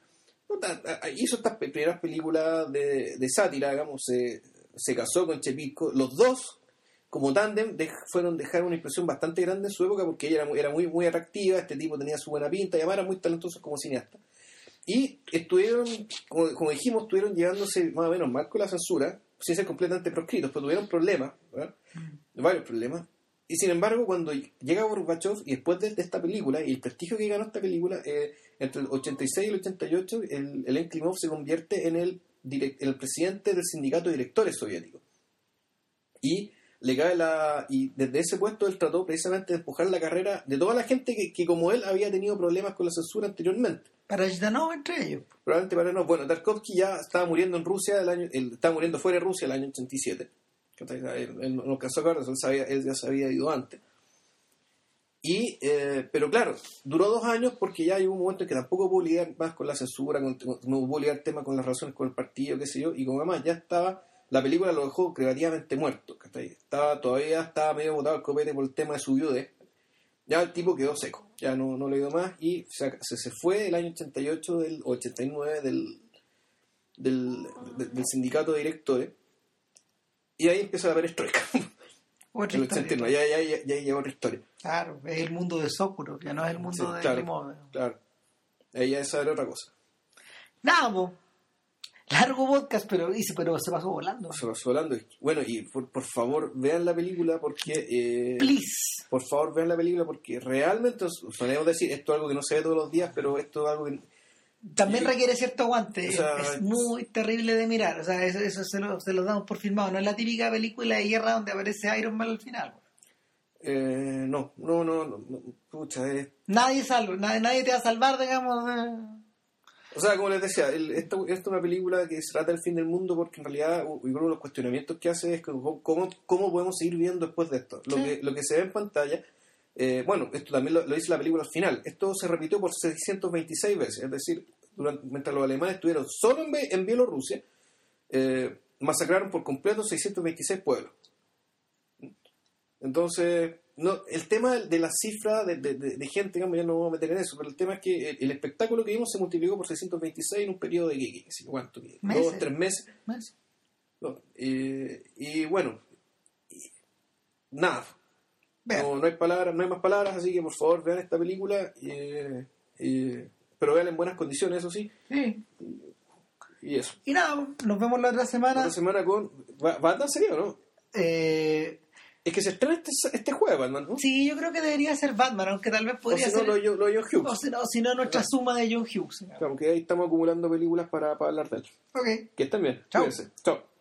hizo estas primeras películas de, de sátira, digamos, se, se casó con Chepitco. Los dos, como tándem, dej- fueron dejar una impresión bastante grande en su época porque ella era, muy- era muy, muy atractiva, este tipo tenía su buena pinta y además era muy talentoso como cineasta. Y estuvieron, como, como dijimos, estuvieron llevándose más o menos mal con la censura, sin ser completamente proscritos, pero tuvieron problemas, ¿verdad? varios problemas. Y sin embargo, cuando llega Gorbachev y después de, de esta película y el prestigio que ganó esta película, eh, entre el 86 y el 88, el, el Klimov se convierte en el, direc- en el presidente del sindicato de directores soviéticos. Y le cae la. Y desde ese puesto él trató precisamente de empujar la carrera de toda la gente que, que como él había tenido problemas con la censura anteriormente. Para Zhdanov entre ellos. Probablemente para no. Bueno, Tarkovsky ya estaba muriendo en Rusia el año, él estaba muriendo fuera de Rusia el año 87. ¿Cachai? Él, él no alcanzó a él, sabía- él ya se había ido antes. Y, eh, pero claro, duró dos años porque ya hay un momento en que tampoco pudo lidiar más con la censura, con- no pudo lidiar tema con las relaciones con el partido, qué sé yo, y como además ya estaba, la película lo dejó creativamente muerto, ¿cachai? Estaba, todavía estaba medio botado al copete por el tema de su viudez. Ya el tipo quedó seco, ya no, no le dio más y se, se, fue el año 88 del, o 89 del, del, de- del sindicato de directores y ahí empieza la perestroika. Otra El historia. 89, ya, ya, ya, ya llegó otra historia. Claro, es el mundo de Sócuro, ya no es el mundo Sí, de claro. Claro. Ella esa era otra cosa. Nada, po. Largo podcast, pero, pero se pasó volando. Se pasó hablando. Bueno, y por, por favor, vean la película porque. eh, Please. por favor, vean la película porque realmente, os- solemos decir, esto es algo que no se ve todos los días, pero esto es algo que. También Y- requiere cierto aguante. o sea, es muy terrible de mirar. O sea, eso, eso se, lo, se lo damos por firmado. No es la típica película de guerra donde aparece Iron Man al final. Eh, no, no, no, no, no, pucha, es- Nadie salva, nadie, nadie te va a salvar, digamos. de- O sea, como les decía, el- esta, esta es una película que se trata del fin del mundo porque en realidad uno de los cuestionamientos que hace es que cómo, cómo, podemos seguir viendo después de esto. Lo, Sí. que, lo que se ve en pantalla, eh, bueno, esto también lo, lo dice la película al final, esto se repitió por 626 veces, es decir, durante, mientras los alemanes estuvieron solo en, en Bielorrusia, eh, masacraron por completo 626 pueblos. Entonces, no, el tema de la cifra de, de- de- de gente, digamos, ya no vamos a meter en eso, pero el tema es que el, el espectáculo que vimos se multiplicó por 626 en un periodo de ¿qué, qué cuánto, ¿Qué? Meses. dos, tres meses. ¿Ves? ¿no? Eh, y bueno, y- nada, no, no hay palabras, no hay más palabras, así que por favor vean esta película, eh, eh, pero vean en buenas condiciones, eso sí, Sí. y eso. Y nada, nos vemos la otra semana. Una semana con... ¿Va, va tan serio, no? Eh, Es que se estrena este, este jueves, Batman, ¿no? sí, yo creo que debería ser Batman, aunque tal vez o podría si no, ser. lo, lo, lo John Hughes. o si no, si no, nuestra suma de John Hughes. Claro, que ahí estamos acumulando películas para, para hablar de él. Ok. Que estén bien. Chao. Cuídense. Chao.